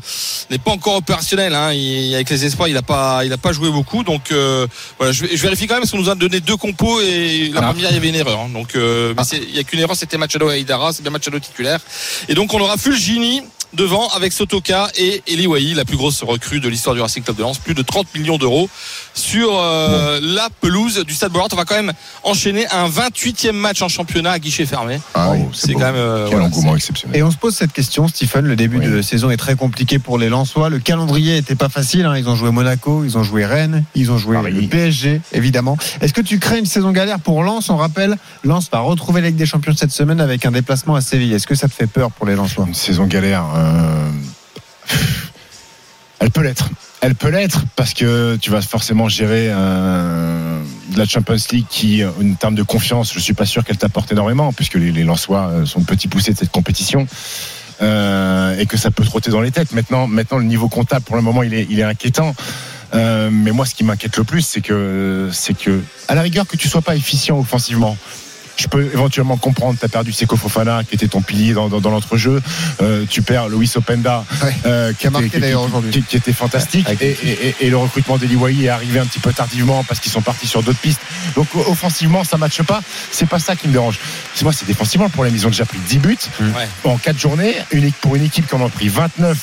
n'est pas encore opérationnel. Hein. Il- avec les espoirs, il a pas il a pas joué beaucoup. Donc euh, voilà, je, je vérifie quand même parce qu'on nous a donné deux compos et la Ah. première il y avait une erreur. hein. Donc euh, mais c'est- il y a qu'une erreur, c'était Machado et Aïdara, c'est bien Machado titulaire. Et donc on aura Fulgini devant avec Sotoka et Eli Wahi, la plus grosse recrue de l'histoire du Racing Club de Lens, plus de 30 millions d'euros sur euh, la pelouse du Stade Bollard. On va quand même enchaîner un 28e match en championnat à guichet fermé. Ah oui, c'est quand même euh, Quel voilà, engouement exceptionnel. Et on se pose cette question, Stephen. Le début de saison est très compliqué pour les Lensois. Le calendrier était pas facile. hein. Ils ont joué Monaco, ils ont joué Rennes, ils ont joué le PSG, évidemment. Est-ce que tu crées une saison galère pour Lens? On rappelle, Lens va retrouver la Ligue des Champions cette semaine avec un déplacement à Séville. Est-ce que ça te fait peur pour les Lensois? Une saison galère. euh, Elle peut l'être. Elle peut l'être parce que tu vas forcément gérer euh, la Champions League qui, en termes de confiance, je suis pas sûr qu'elle t'apporte énormément puisque les, les Lensois euh, sont petits poussés de cette compétition. euh, et que ça peut trotter dans les têtes. Maintenant, maintenant le niveau comptable pour le moment il est, inquiétant. Euh, mais moi, ce qui m'inquiète le plus, c'est que, c'est que, à la rigueur, que tu sois pas efficient offensivement. Je peux éventuellement comprendre, tu as perdu Seko Fofana, qui était ton pilier dans, dans, dans l'entrejeu. Euh, tu perds Luis Openda, euh, qui, a marqué d'ailleurs aujourd'hui. qui- qui était fantastique. Et, et- et- et le recrutement d'Eliwaï est arrivé un petit peu tardivement parce qu'ils sont partis sur d'autres pistes. Donc offensivement, ça ne matche pas. C'est pas ça qui me dérange. C'est moi, c'est défensivement le problème. Ils ont déjà pris 10 buts Ouais. en 4 journées. Une, pour une équipe qui en a pris 29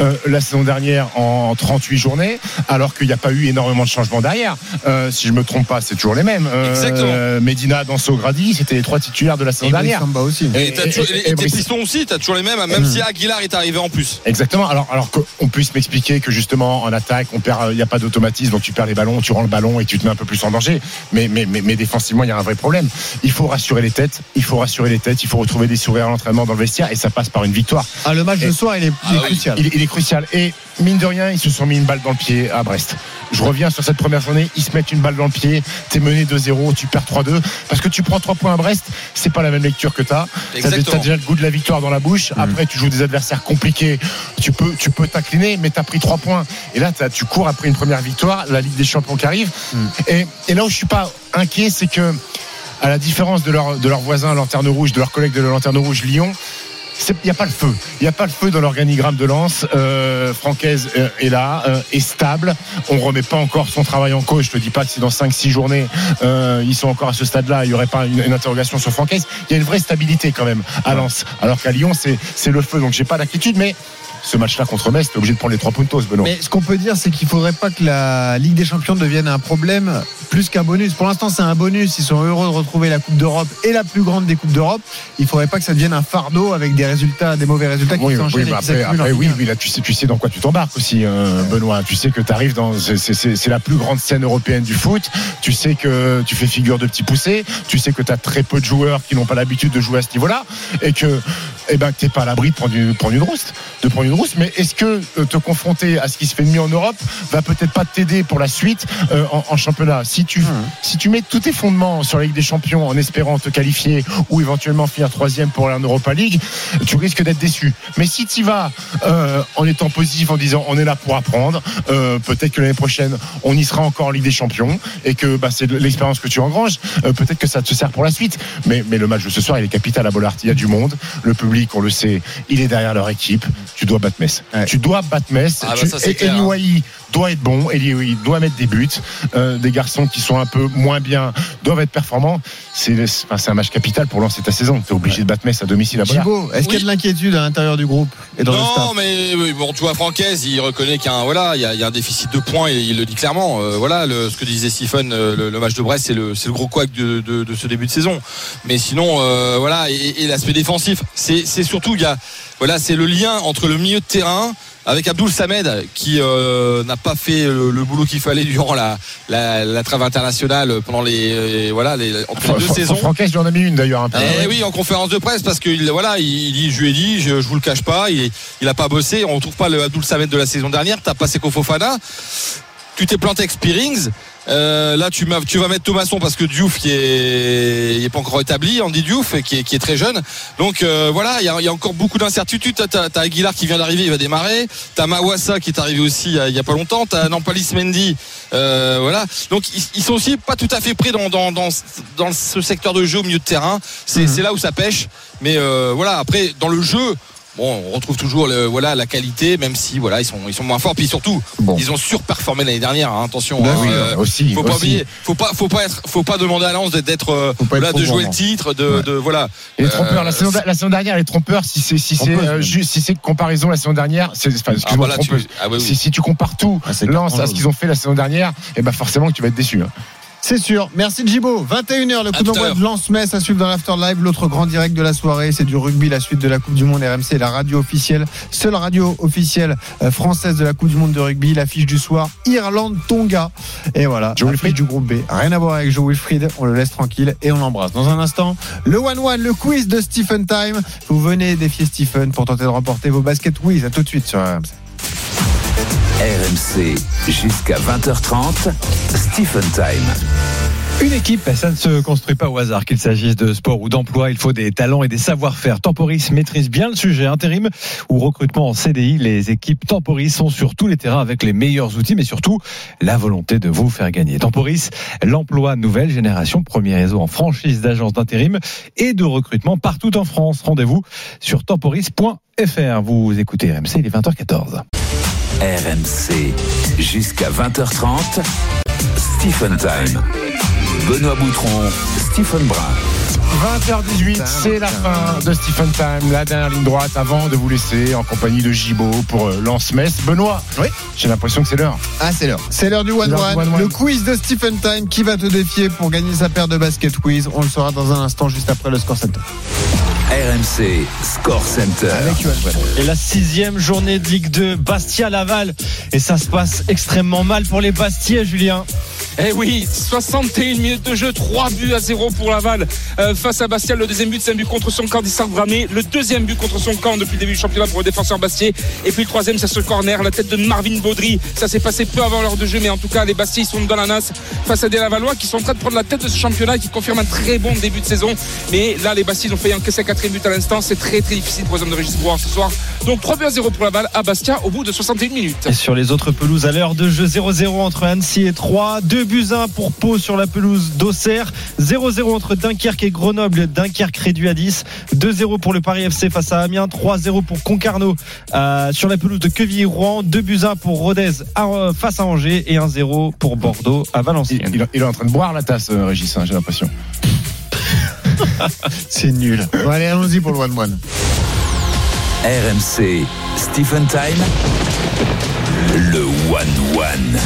euh, la saison dernière en 38 journées, alors qu'il n'y a pas eu énormément de changements derrière. Euh, si je me trompe pas, c'est toujours les mêmes. Euh, Exactement. euh, Medina, Danso, Grady, c'était les trois titulaires de la saison Et dernière. Samba aussi. Et, Et- et- et et tes pistons aussi, t'as toujours les mêmes, même Mm. si Aguilar est arrivé en plus. Exactement. Alors, alors qu'on puisse m'expliquer que justement en attaque, on perd, il n'y a pas d'automatisme, donc tu perds les ballons, tu rends le ballon et tu te mets un peu plus en danger. Mais, mais, mais, mais défensivement, il y a un vrai problème. Il faut rassurer les têtes. Il faut rassurer les têtes. Il faut retrouver des sourires à l'entraînement dans le vestiaire et ça passe par une victoire. Ah, le match de soir, il est, il est Ah oui. crucial. Il, il est crucial. Et mine de rien, ils se sont mis une balle dans le pied à Brest. Je reviens sur cette première journée. Ils se mettent une balle dans le pied. T'es mené 2-0, tu perds 3-2. Parce que tu prends 3 points à Brest, c'est pas la même lecture que t'as. T'as déjà le goût de la victoire dans la bouche. Après, tu joues des adversaires compliqués. Tu peux, tu peux t'incliner, mais t'as pris 3 points. Et là, tu cours après une première victoire, la Ligue des Champions qui arrive. Et, et là où je suis pas inquiet, c'est que, à la différence de leurs de leurs voisins Lanterne Rouge, de leurs collègues de la Lanterne Rouge Lyon, il n'y a pas le feu. Il n'y a pas le feu dans l'organigramme de Lens. Euh, Francaise euh, est là, euh, est stable. On remet pas encore son travail en cause. Je te dis pas que si dans 5-6 journées, euh, ils sont encore à ce stade-là, il n'y aurait pas une, une interrogation sur Francaise. Il y a une vraie stabilité quand même à Lens. Alors qu'à Lyon, c'est c'est le feu. Donc j'ai pas d'inquiétude. Mais ce match-là contre Metz, t'es obligé de prendre les trois puntos, Benoît. Mais ce qu'on peut dire, c'est qu'il faudrait pas que la Ligue des Champions devienne un problème plus qu'un bonus. Pour l'instant, c'est un bonus. Ils sont heureux de retrouver la Coupe d'Europe et la plus grande des Coupes d'Europe. Il faudrait pas que ça devienne un fardeau avec des résultats, des mauvais résultats qui Oui, s'enchaînent oui, mais après, oui, oui, là, tu sais, tu sais dans quoi tu t'embarques aussi, euh, Benoît. Tu sais que tu arrives dans, c'est la plus grande scène européenne du foot. Tu sais que tu fais figure de petit poussé. Tu sais que tu as très peu de joueurs qui n'ont pas l'habitude de jouer à ce niveau-là. Et que, eh ben, t'es pas à l'abri de prendre une, prendre une rousse, de prendre une rousse. Mais est-ce que euh, te confronter à ce qui se fait de mieux en Europe va peut-être pas t'aider pour la suite euh, en, en championnat? Si tu, si tu mets tous tes fondements sur la Ligue des Champions en espérant te qualifier ou éventuellement finir troisième pour aller en Europa League, tu risques d'être déçu. Mais si tu vas euh, en étant positif, en disant on est là pour apprendre, euh, peut-être que l'année prochaine on y sera encore en Ligue des Champions et que bah, c'est l'expérience que tu engranges, peut-être que ça te sert pour la suite. Mais, mais le match de ce soir il est capital à Bollard. Il y a du monde, le public on le sait, il est derrière leur équipe. Tu dois battre Metz. Tu dois battre Metz. Ah bah Tu- ça, c'est et- Louaï doit être bon, Eliouï doit mettre des buts. Euh, des garçons qui sont un peu moins bien doivent être performants. C'est enfin, un match capital pour lancer ta saison. Tu es obligé de battre Metz à domicile à. Thibaut, est-ce qu'il y a de l'inquiétude à l'intérieur du groupe et dans le staff Non, mais oui, bon, tu vois, Francaise, il reconnaît qu'il y a un, voilà, il y a, il y a un déficit de points et il le dit clairement. Euh, voilà, le, ce que disait Stephen, euh, le, le match de Brest, c'est le, gros couac de, de, de ce début de saison. Mais sinon, euh, voilà, et, et l'aspect défensif, c'est, c'est surtout, il y a, voilà, c'est le lien entre le milieu de terrain avec Abdoul Samed qui euh, n'a pas fait le, le boulot qu'il fallait durant la, la, la trêve internationale pendant les, euh, voilà, les, entre les deux Fran- saisons. Francaise lui en a mis une d'ailleurs un peu. Eh oui, en conférence de presse, parce que il- voilà, il, dit, je lui ai dit, je, je vous le cache pas, il, il a pas bossé, on retrouve pas le Abdul Samed de la saison dernière, t'as passé Kofofana, tu t'es planté avec Spearings. Euh, là, tu, vas mettre Thomasson parce que Diouf qui est, il est pas encore établi, Andy Diouf, qui est, qui est très jeune. Donc euh, voilà, il y a, il y a encore beaucoup d'incertitudes. T'as, t'as, t'as Aguilar qui vient d'arriver, il va démarrer. T'as Mawassa qui est arrivé aussi il y a, il y a pas longtemps. T'as Nampalis Mendy, euh, voilà. Donc ils, ils sont aussi pas tout à fait prêts dans, dans, dans, dans ce secteur de jeu au milieu de terrain. C'est, c'est là où ça pêche. Mais euh, voilà, après dans le jeu bon, on retrouve toujours le, voilà la qualité, même si voilà ils sont ils sont moins forts. Puis surtout, ils ont surperformé l'année dernière. hein, attention, Ben hein, oui, euh, aussi, faut pas aussi. oublier, faut pas faut pas être, faut pas demander à Lens d'être- euh, là, de jouer le titre, de, de voilà. Et les trompeurs, Euh, la, saison, la saison dernière, les trompeurs, si c'est si c'est euh, si c'est comparaison la saison dernière, c'est enfin, excuse-moi, bah tu- ah oui, oui. Si, si tu compares tout Lens à ce qu'ils ont fait la saison dernière, et ben forcément que tu vas être déçu. hein. C'est sûr. Merci Djibo. 21h, le coup d'envoi de Lance-Metz à suivre dans l'After Live. L'autre grand direct de la soirée, c'est du rugby, la suite de la Coupe du Monde RMC, la radio officielle, seule radio officielle euh, française de la Coupe du Monde de rugby. L'affiche du soir, Irlande-Tonga. Et voilà, Joe l'affiche du groupe B. Rien à voir avec Joe Wilfried. On le laisse tranquille et on l'embrasse. Dans un instant, le 1-1, le quiz de Stephen Time. Vous venez défier Stephen pour tenter de remporter vos baskets Wiz. À tout de suite sur RMC. RMC jusqu'à 20h30. Stephen Time. Une équipe, ça ne se construit pas au hasard, qu'il s'agisse de sport ou d'emploi. Il faut des talents et des savoir-faire. Temporis maîtrise bien le sujet intérim ou recrutement en CDI. Les équipes Temporis sont sur tous les terrains avec les meilleurs outils, mais surtout la volonté de vous faire gagner. Temporis, l'emploi nouvelle génération, premier réseau en franchise d'agences d'intérim et de recrutement partout en France. Rendez-vous sur temporis.fr. Vous écoutez RMC, il est 20h14. RMC jusqu'à 20h30. Stephen Time. Benoît Boutron, Stephen Brun. 20h18, c'est la fin de Stephen Time, la dernière ligne droite avant de vous laisser en compagnie de Gibo pour euh, Lance-Metz. Benoît, Oui. j'ai l'impression que c'est l'heure. Ah, c'est l'heure. C'est l'heure du l'heure du 1-1. one-one. Le quiz de Stephen Time qui va te défier pour gagner sa paire de basket quiz. On le saura dans un instant juste après le score center. RMC Score Center. Avec Brennan. Et la sixième journée de Ligue 2, Bastia-Laval. Et ça se passe extrêmement mal pour les Bastiais, Julien. Eh oui, 61 minutes de jeu, 3 buts à 0 pour Laval euh, face à Bastia. Le deuxième but, c'est un but contre son camp d'Issar Bramé. Le deuxième but contre son camp depuis le début du championnat pour le défenseur Bastier. Et puis le troisième, c'est ce corner, la tête de Marvin Baudry. Ça s'est passé peu avant l'heure de jeu, mais en tout cas, les Bastiers sont dans la nasse face à des Lavallois qui sont en train de prendre la tête de ce championnat et qui confirment un très bon début de saison. Mais là, les Bastiers ont failli encaisser un quatrième but à l'instant. C'est très très difficile pour les hommes de Régis Brouard ce soir. Donc 3 buts à 0 pour Laval à Bastia au bout de 61 minutes. Et sur les autres pelouses, à l'heure de jeu 0-0 entre Annecy et 3. 2 buts 1 pour Pau sur la pelouse d'Auxerre. 0-0 entre Dunkerque et Grenoble. Dunkerque réduit à 10. 2-0 pour le Paris FC face à Amiens. 3-0 pour Concarneau euh, sur la pelouse de Quevilly-Rouen. 2 buts 1 pour Rodez à- euh, face à Angers. Et 1-0 pour Bordeaux à Valenciennes. il- il est en train de boire la tasse, euh, Régis, hein, j'ai l'impression. C'est nul. Bon, allez, allons-y pour le 1-1. RMC Stephen Time. Le One One.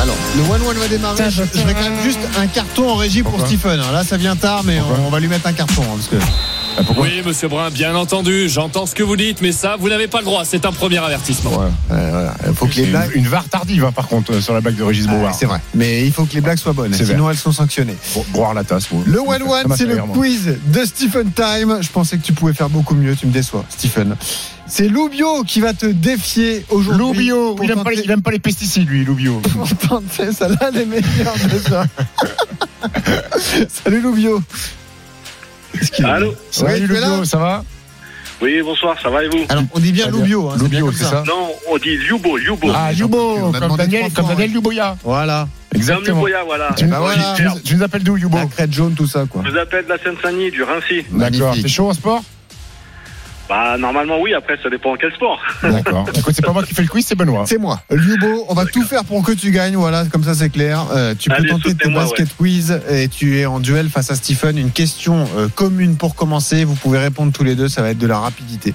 Alors, le 1-1 va démarrer. Je, je vais quand même juste un carton en régie pour Stephen. Là, ça vient tard, mais on, on va lui mettre un carton. hein, parce que Ah, pourquoi Oui, monsieur Brun, bien entendu, j'entends ce que vous dites, mais ça, vous n'avez pas le droit. C'est un premier avertissement. Ouais. euh, voilà, il faut que les une, blagues. une VAR tardive, hein, par contre, euh, sur la blague de Régis Ah, Brouard. c'est vrai. Mais il faut que les blagues soient bonnes. Sinon, vrai. elles sont sanctionnées. Boire la tasse. Le 1-1, fait c'est le quiz de Stephen Time. Je pensais que tu pouvais faire beaucoup mieux. Tu me déçois, Stephen. C'est Loubio qui va te défier aujourd'hui. Loubio, il aime, pas les, tenter- il aime pas les pesticides, lui, Loubio. pour tenter celle-là, les meilleurs de ça. Salut Loubio. Allô Ouais, Salut, là Loubio, ça va? Oui, bonsoir, ça va et vous? Alors, on dit bien. Loubio. Hein, Loubio, c'est ça Non, on dit Liubo, Liubo. Ah, a comme Daniel, comme Daniel Luboya. Voilà. Comme Exactement. Liuboya, voilà. Tu, nous- voilà. tu nous- tu nous appelles d'où, Yubo La crête jaune, tout ça, quoi. Je vous appelle de la Seine-Saint-Denis, du Rincy. D'accord. T'es chaud en sport? Bah, normalement, oui, après, ça dépend quel sport. D'accord. Écoute, c'est pas moi qui fais le quiz, c'est Benoît. C'est moi. Lubo, on va tout faire pour que tu gagnes. Voilà, comme ça c'est clair. Euh, tu peux Allez, tenter tes basket quiz et tu es en duel face à Stephen. Une question euh, commune pour commencer. Vous pouvez répondre tous les deux. Ça va être de la rapidité.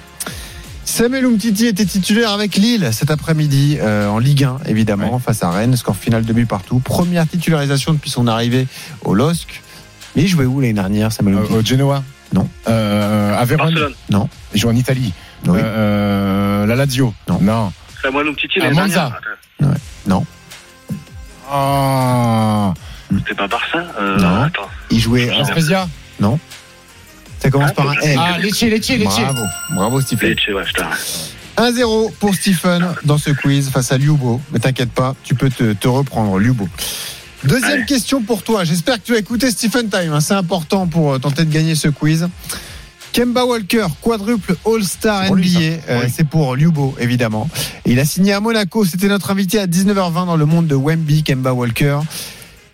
Samuel Umtiti était titulaire avec Lille cet après-midi euh, en Ligue 1, évidemment, face à Rennes. Score final de but partout. Première titularisation depuis son arrivée au LOSC. Mais il jouait où l'année dernière, Samuel Euh, Umtiti? Au Genoa Non. Euh, à Vérone Barcelone. Non. Il joue en Italie. Oui. Euh, la Lazio Non. Non. Samuel Umtiti, À l'année Monza. dernière. Non. Ah. C'est pas Barça euh, Non. Attends. Il jouait. À Spezia Non. Ça commence Ah, par un L. Ah, Lecce, Lecce, Lecce. Bravo. Bravo, Stephen. Lecce, ouais, putain. 1-0 pour Stephen dans ce quiz face à Liubo. Mais t'inquiète pas, tu peux te, te reprendre, Liubo. Deuxième Allez. question pour toi. J'espère que tu as écouté Stephen Time. hein. C'est important pour euh, tenter de gagner ce quiz. Kemba Walker, quadruple All-Star NBA. Euh. C'est pour Liubo, évidemment. Et il a signé à Monaco. C'était notre invité à 19h20 dans le monde de Wemby, Kemba Walker.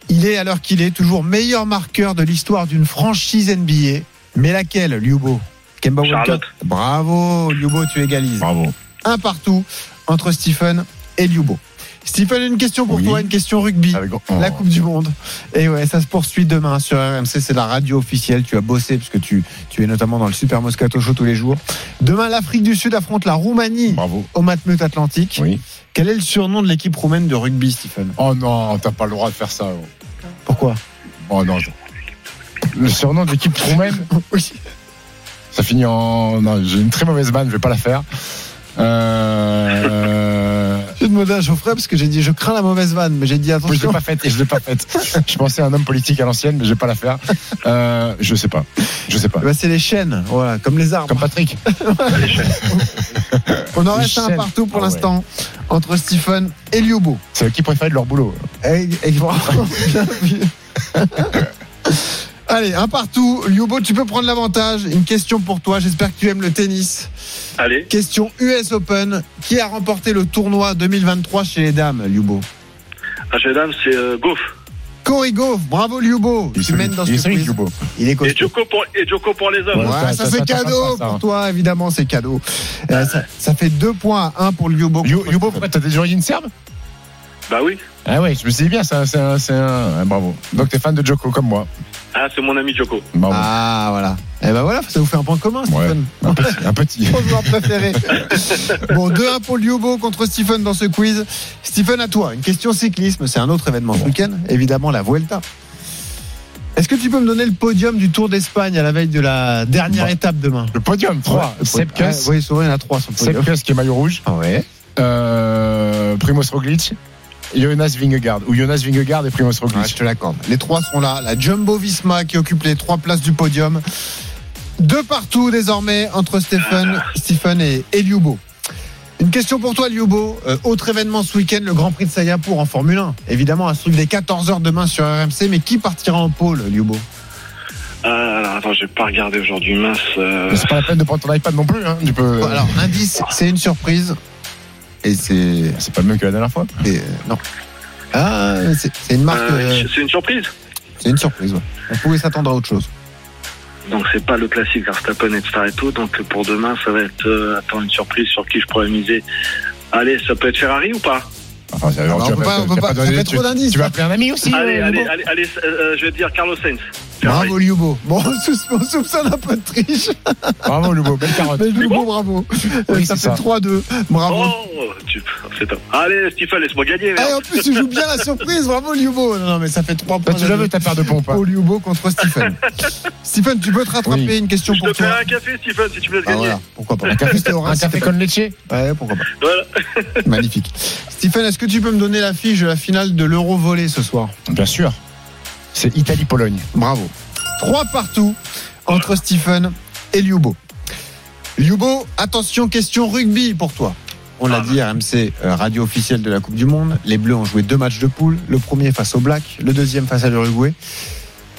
Il est, à l'heure qu'il est, toujours meilleur marqueur de l'histoire d'une franchise NBA. Mais laquelle, Liubo Kemba Walker? Bravo, Liubo, tu égalises. Bravo. Un partout entre Stephen et Liubo. Stephen, une question pour Oui. toi, une question rugby. Avec- oh. La Coupe du Monde. Et ouais, ça se poursuit demain sur RMC, c'est la radio officielle. Tu as bossé parce que tu, tu es notamment dans le Super Moscato Show tous les jours. Demain, l'Afrique du Sud affronte la Roumanie Bravo. au Matmut Atlantique. Oui. Quel est le surnom de l'équipe roumaine de rugby, Stephen Oh non, t'as pas le droit de faire ça. oh. Pourquoi? Oh non. Le surnom de l'équipe roumaine Oui. Ça finit en. Non, j'ai une très mauvaise vanne, je vais pas la faire. Euh... J'ai demandé à Geoffrey parce que j'ai dit je crains la mauvaise vanne, mais j'ai dit Je l'ai attention. pas faite et je l'ai pas faite. Je pensais à un homme politique à l'ancienne, mais je vais pas la faire. Euh, je sais pas. Je sais pas. Bah, c'est les chaînes, voilà, comme les arbres. Comme Patrick. On en les reste un chaînes. partout pour Ah ouais. l'instant entre Stephen et Liubo. C'est qui préfère de leur boulot. Et-. Allez, un partout. Liubo, tu peux prendre l'avantage. Une question pour toi. J'espère que tu aimes le tennis. Allez. Question US Open. Qui a remporté le tournoi 2023 chez les dames, Liubo H. Adam, c'est euh, Goff. Corey Goff. Bravo, Liubo. Il Tu mènes dans ce quiz. Liubo. Il est Et costaud. Joko pour, et Joko pour les hommes. Ouais. Ouais, ça, ça, ça, fait ça, cadeau ça, ça, pour ça. toi, évidemment, c'est cadeau. Euh, ça, ça fait deux points à un pour Liubo. Liu- Liubo, pourquoi t'as des origines serbes Bah oui. Ah ouais, je me suis dit bien, c'est un, c'est un, c'est un- bravo. Donc t'es fan de Joko comme moi. Ah, c'est mon ami Joko. Bravo. Ah, voilà. Et ben voilà, ça vous fait un point commun. Stephen. Un petit, un petit. Mon joueur préféré. bon, 2-1 pour Liubo contre Stephen dans ce quiz. Stephen, à toi. Une question cyclisme. C'est un autre événement ce week-end. Évidemment, la Vuelta. Est-ce que tu peux me donner le podium du Tour d'Espagne à la veille de la dernière Bon. étape demain Le podium, 3. Ouais, Sepkus, Ah, Oui, souvent il y en a 3 sur le podium. Sepkus qui est maillot rouge. Ah ouais. Euh, Primoz Roglic. Jonas Vingegaard. Ou Jonas Vingegaard et Primoz Roglic. je te l'accorde. Les trois sont là. La Jumbo Visma qui occupe les trois places du podium. Deux partout désormais entre Stephen, Stephen et, et Liubo. Une question pour toi, Liubo. Euh, autre événement ce week-end, le Grand Prix de Singapour en Formule 1. Évidemment, un truc des 14h demain sur RMC. Mais qui partira en pôle, Liubo Ah, alors, attends, j'ai pas regardé aujourd'hui, mince. euh, c'est pas la peine de prendre ton iPad non plus. Hein. Tu peux... Alors, indice, c'est une surprise. Et c'est. C'est pas le même que la dernière fois. et, euh, non. Ah, c'est c'est une marque. euh, euh, c'est une surprise. c'est une surprise, ouais. On pouvait s'attendre à autre chose. Donc c'est pas le classique Verstappen et Star et tout. Donc pour demain, ça va être euh, attends une surprise sur qui je pourrais miser. Allez, ça peut être Ferrari ou pas? Enfin, c'est- Alors, tu on vas peut pas- on tu peut vas pas- ça donner- fait tu- trop d'indices, Tu vas hein. appeler un ami aussi Allez, euh, allez, allez, allez, euh, je vais te dire Carlos Sainz. Bravo, Liubo. Bon, on soupçonne un peu de triche. Bravo, Liubo. Belle carotte. Mais Liubo, bravo. Oui, ça fait ça. 3-2. Bravo. Oh, tu... Allez, Stephen, laisse-moi gagner. Et merde. en plus, tu joues bien la surprise. Bravo, Liubo. Non, non, mais ça fait 3 Toi, points. tu la veux ta paire de pompes. hein. Liubo contre Stephen. Stephen, tu peux te rattraper Oui. une question je pour te toi. un café, Stephen, si tu veux te Ah, gagner. voilà, pourquoi pas. Un café, C'était un café con leche Ouais, pourquoi pas. Voilà. Magnifique. Stephen, est-ce que tu peux me donner l'affiche de la finale de l'Euro volé ce soir? Bien sûr. C'est Italie-Pologne. Bravo. Trois partout entre Stephen et Liubo. Liubo, attention, question rugby pour toi. On l'a dit, RMC, euh, radio officielle de la Coupe du Monde. Les Bleus ont joué deux matchs de poule. Le premier face au Black, le deuxième face à l'Uruguay.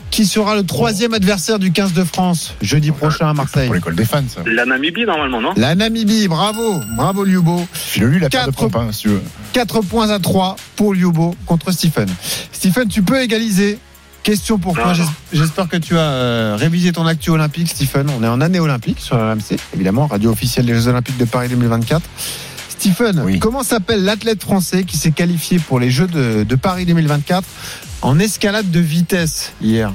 Qui sera le troisième adversaire du 15 de France jeudi prochain à Marseille? Pour l'école des fans, ça. La Namibie, normalement, non? La Namibie, bravo, bravo Liubo. File-lui la paire de hein, si tu veux. 4 points à 3 pour Liubo contre Stephen. Stephen, tu peux égaliser. Question pour toi. J'espère que tu as euh, révisé ton actu olympique, Stephen. On est en année olympique sur RMC, évidemment, radio officielle des Jeux Olympiques de Paris 2024. Stephen, Oui. comment s'appelle l'athlète français qui s'est qualifié pour les Jeux de, de Paris 2024 en escalade de vitesse hier?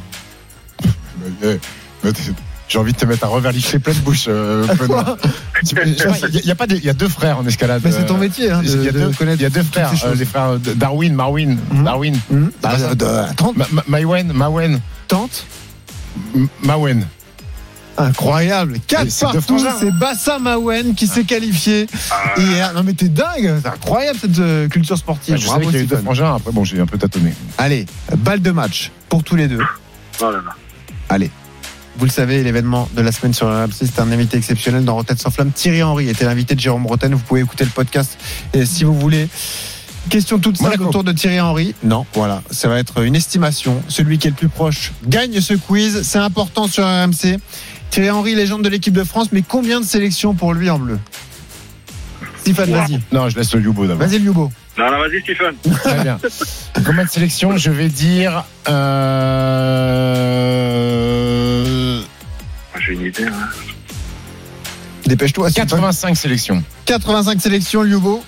Euh, euh, J'ai envie de te mettre un reverliché pleine bouche. euh, Il y, a- a pas de- il y a deux frères en escalade. Mais c'est ton euh, métier hein, de, Il y, a de deux, connaître il y a deux toutes frères, euh, les frères de- Darwin, Marwin, Mhm. Darwin, Hum, bah, de- Ma- Ma- Mawen, Mawen, tente. M- Mawen. Incroyable. 4 c'est deux partout. hein. C'est Bassa Mawen qui s'est qualifié hier. Non mais t'es dingue. C'est incroyable cette euh, culture sportive. Ah, je savais Bravo qu'il y avait deux Stephen. frangins. Après, bon, j'ai un peu tâtonné. Allez, balle de match pour tous les deux. Oh là là. Allez. Vous le savez, l'événement de la semaine sur RMC, c'est un invité exceptionnel dans Rotten sans flamme. Thierry Henry était l'invité de Jérôme Rotten. Vous pouvez écouter le podcast et si vous voulez. Question toute simple Monaco. autour de Thierry Henry. Non, voilà, ça va être une estimation. Celui qui est le plus proche gagne ce quiz. C'est important sur RMC. Thierry Henry, légende de l'équipe de France, mais combien de sélections pour lui en bleu? Stéphane, vas-y. Non, je laisse le Yubo d'abord. Vas-y, Liubo. Non, non, vas-y, Stephen. Très bien. Combien de sélections Je vais dire. Euh... J'ai une idée. Hein. Dépêche-toi. 85 sélections. 85 sélections, Lyubo.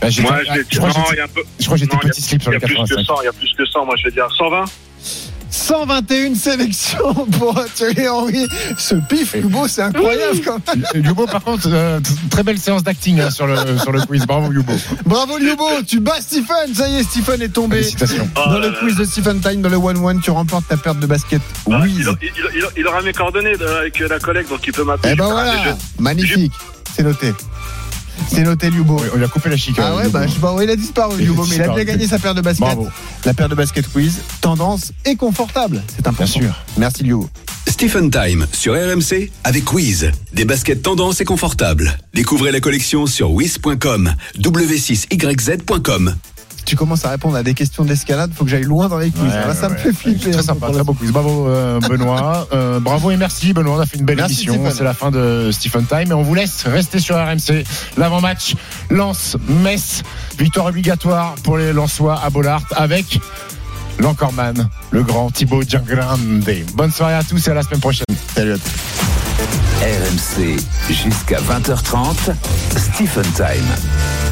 Bah, Moi, je, crois que j'étais- petit slip sur Il y les a plus que 85. 100, il y a plus que 100. Moi, je vais dire 120. 121 sélections pour Thierry Henry. Ce pif, Lyubo, c'est incroyable quand même. Yubo, par contre, euh, très belle séance d'acting hein, sur, le, sur le quiz. Bravo, Yubo. Bravo Lyubo, tu bats Stephen. Ça y est, Stephen est tombé. Félicitations. Oh Dans le là. quiz de Stephen Time, dans le 1-1, tu remportes ta perte de basket. Ah, Oui. il, il- il- il aura mes coordonnées de- avec la collègue, donc il peut m'appeler. Eh ben voilà, magnifique. C'est noté. C'est noté, Lyubo. On lui a coupé la chic. Ah ouais, Yubo. bah je sais pas, il a disparu, Il mais il a bien gagné sa paire de basket. Bravo. La paire de basket quiz, tendance et confortable. C'est important. Bien sûr. Merci Lyubo. Stephen Time sur RMC avec Wiz. Des baskets tendance et confortables. Découvrez la collection sur wiz.com, w6yz.com. Tu commences à répondre à des questions d'escalade, faut que j'aille loin dans les quiz. Ouais, Là, ça me fait flipper. Très sympa, très beau quiz. Bravo euh, Benoît. Euh, bravo et merci Benoît. On a fait une belle Merci, émission. C'est la fin de Stephen Time et on vous laisse rester sur RMC. L'avant-match Lance Metz. Victoire obligatoire pour les Lensois à Bollard avec l'encorman, le grand Thibaut Giangrande. Bonne soirée à tous et à la semaine prochaine. Salut à tous. RMC jusqu'à 20h30. Stephen Time.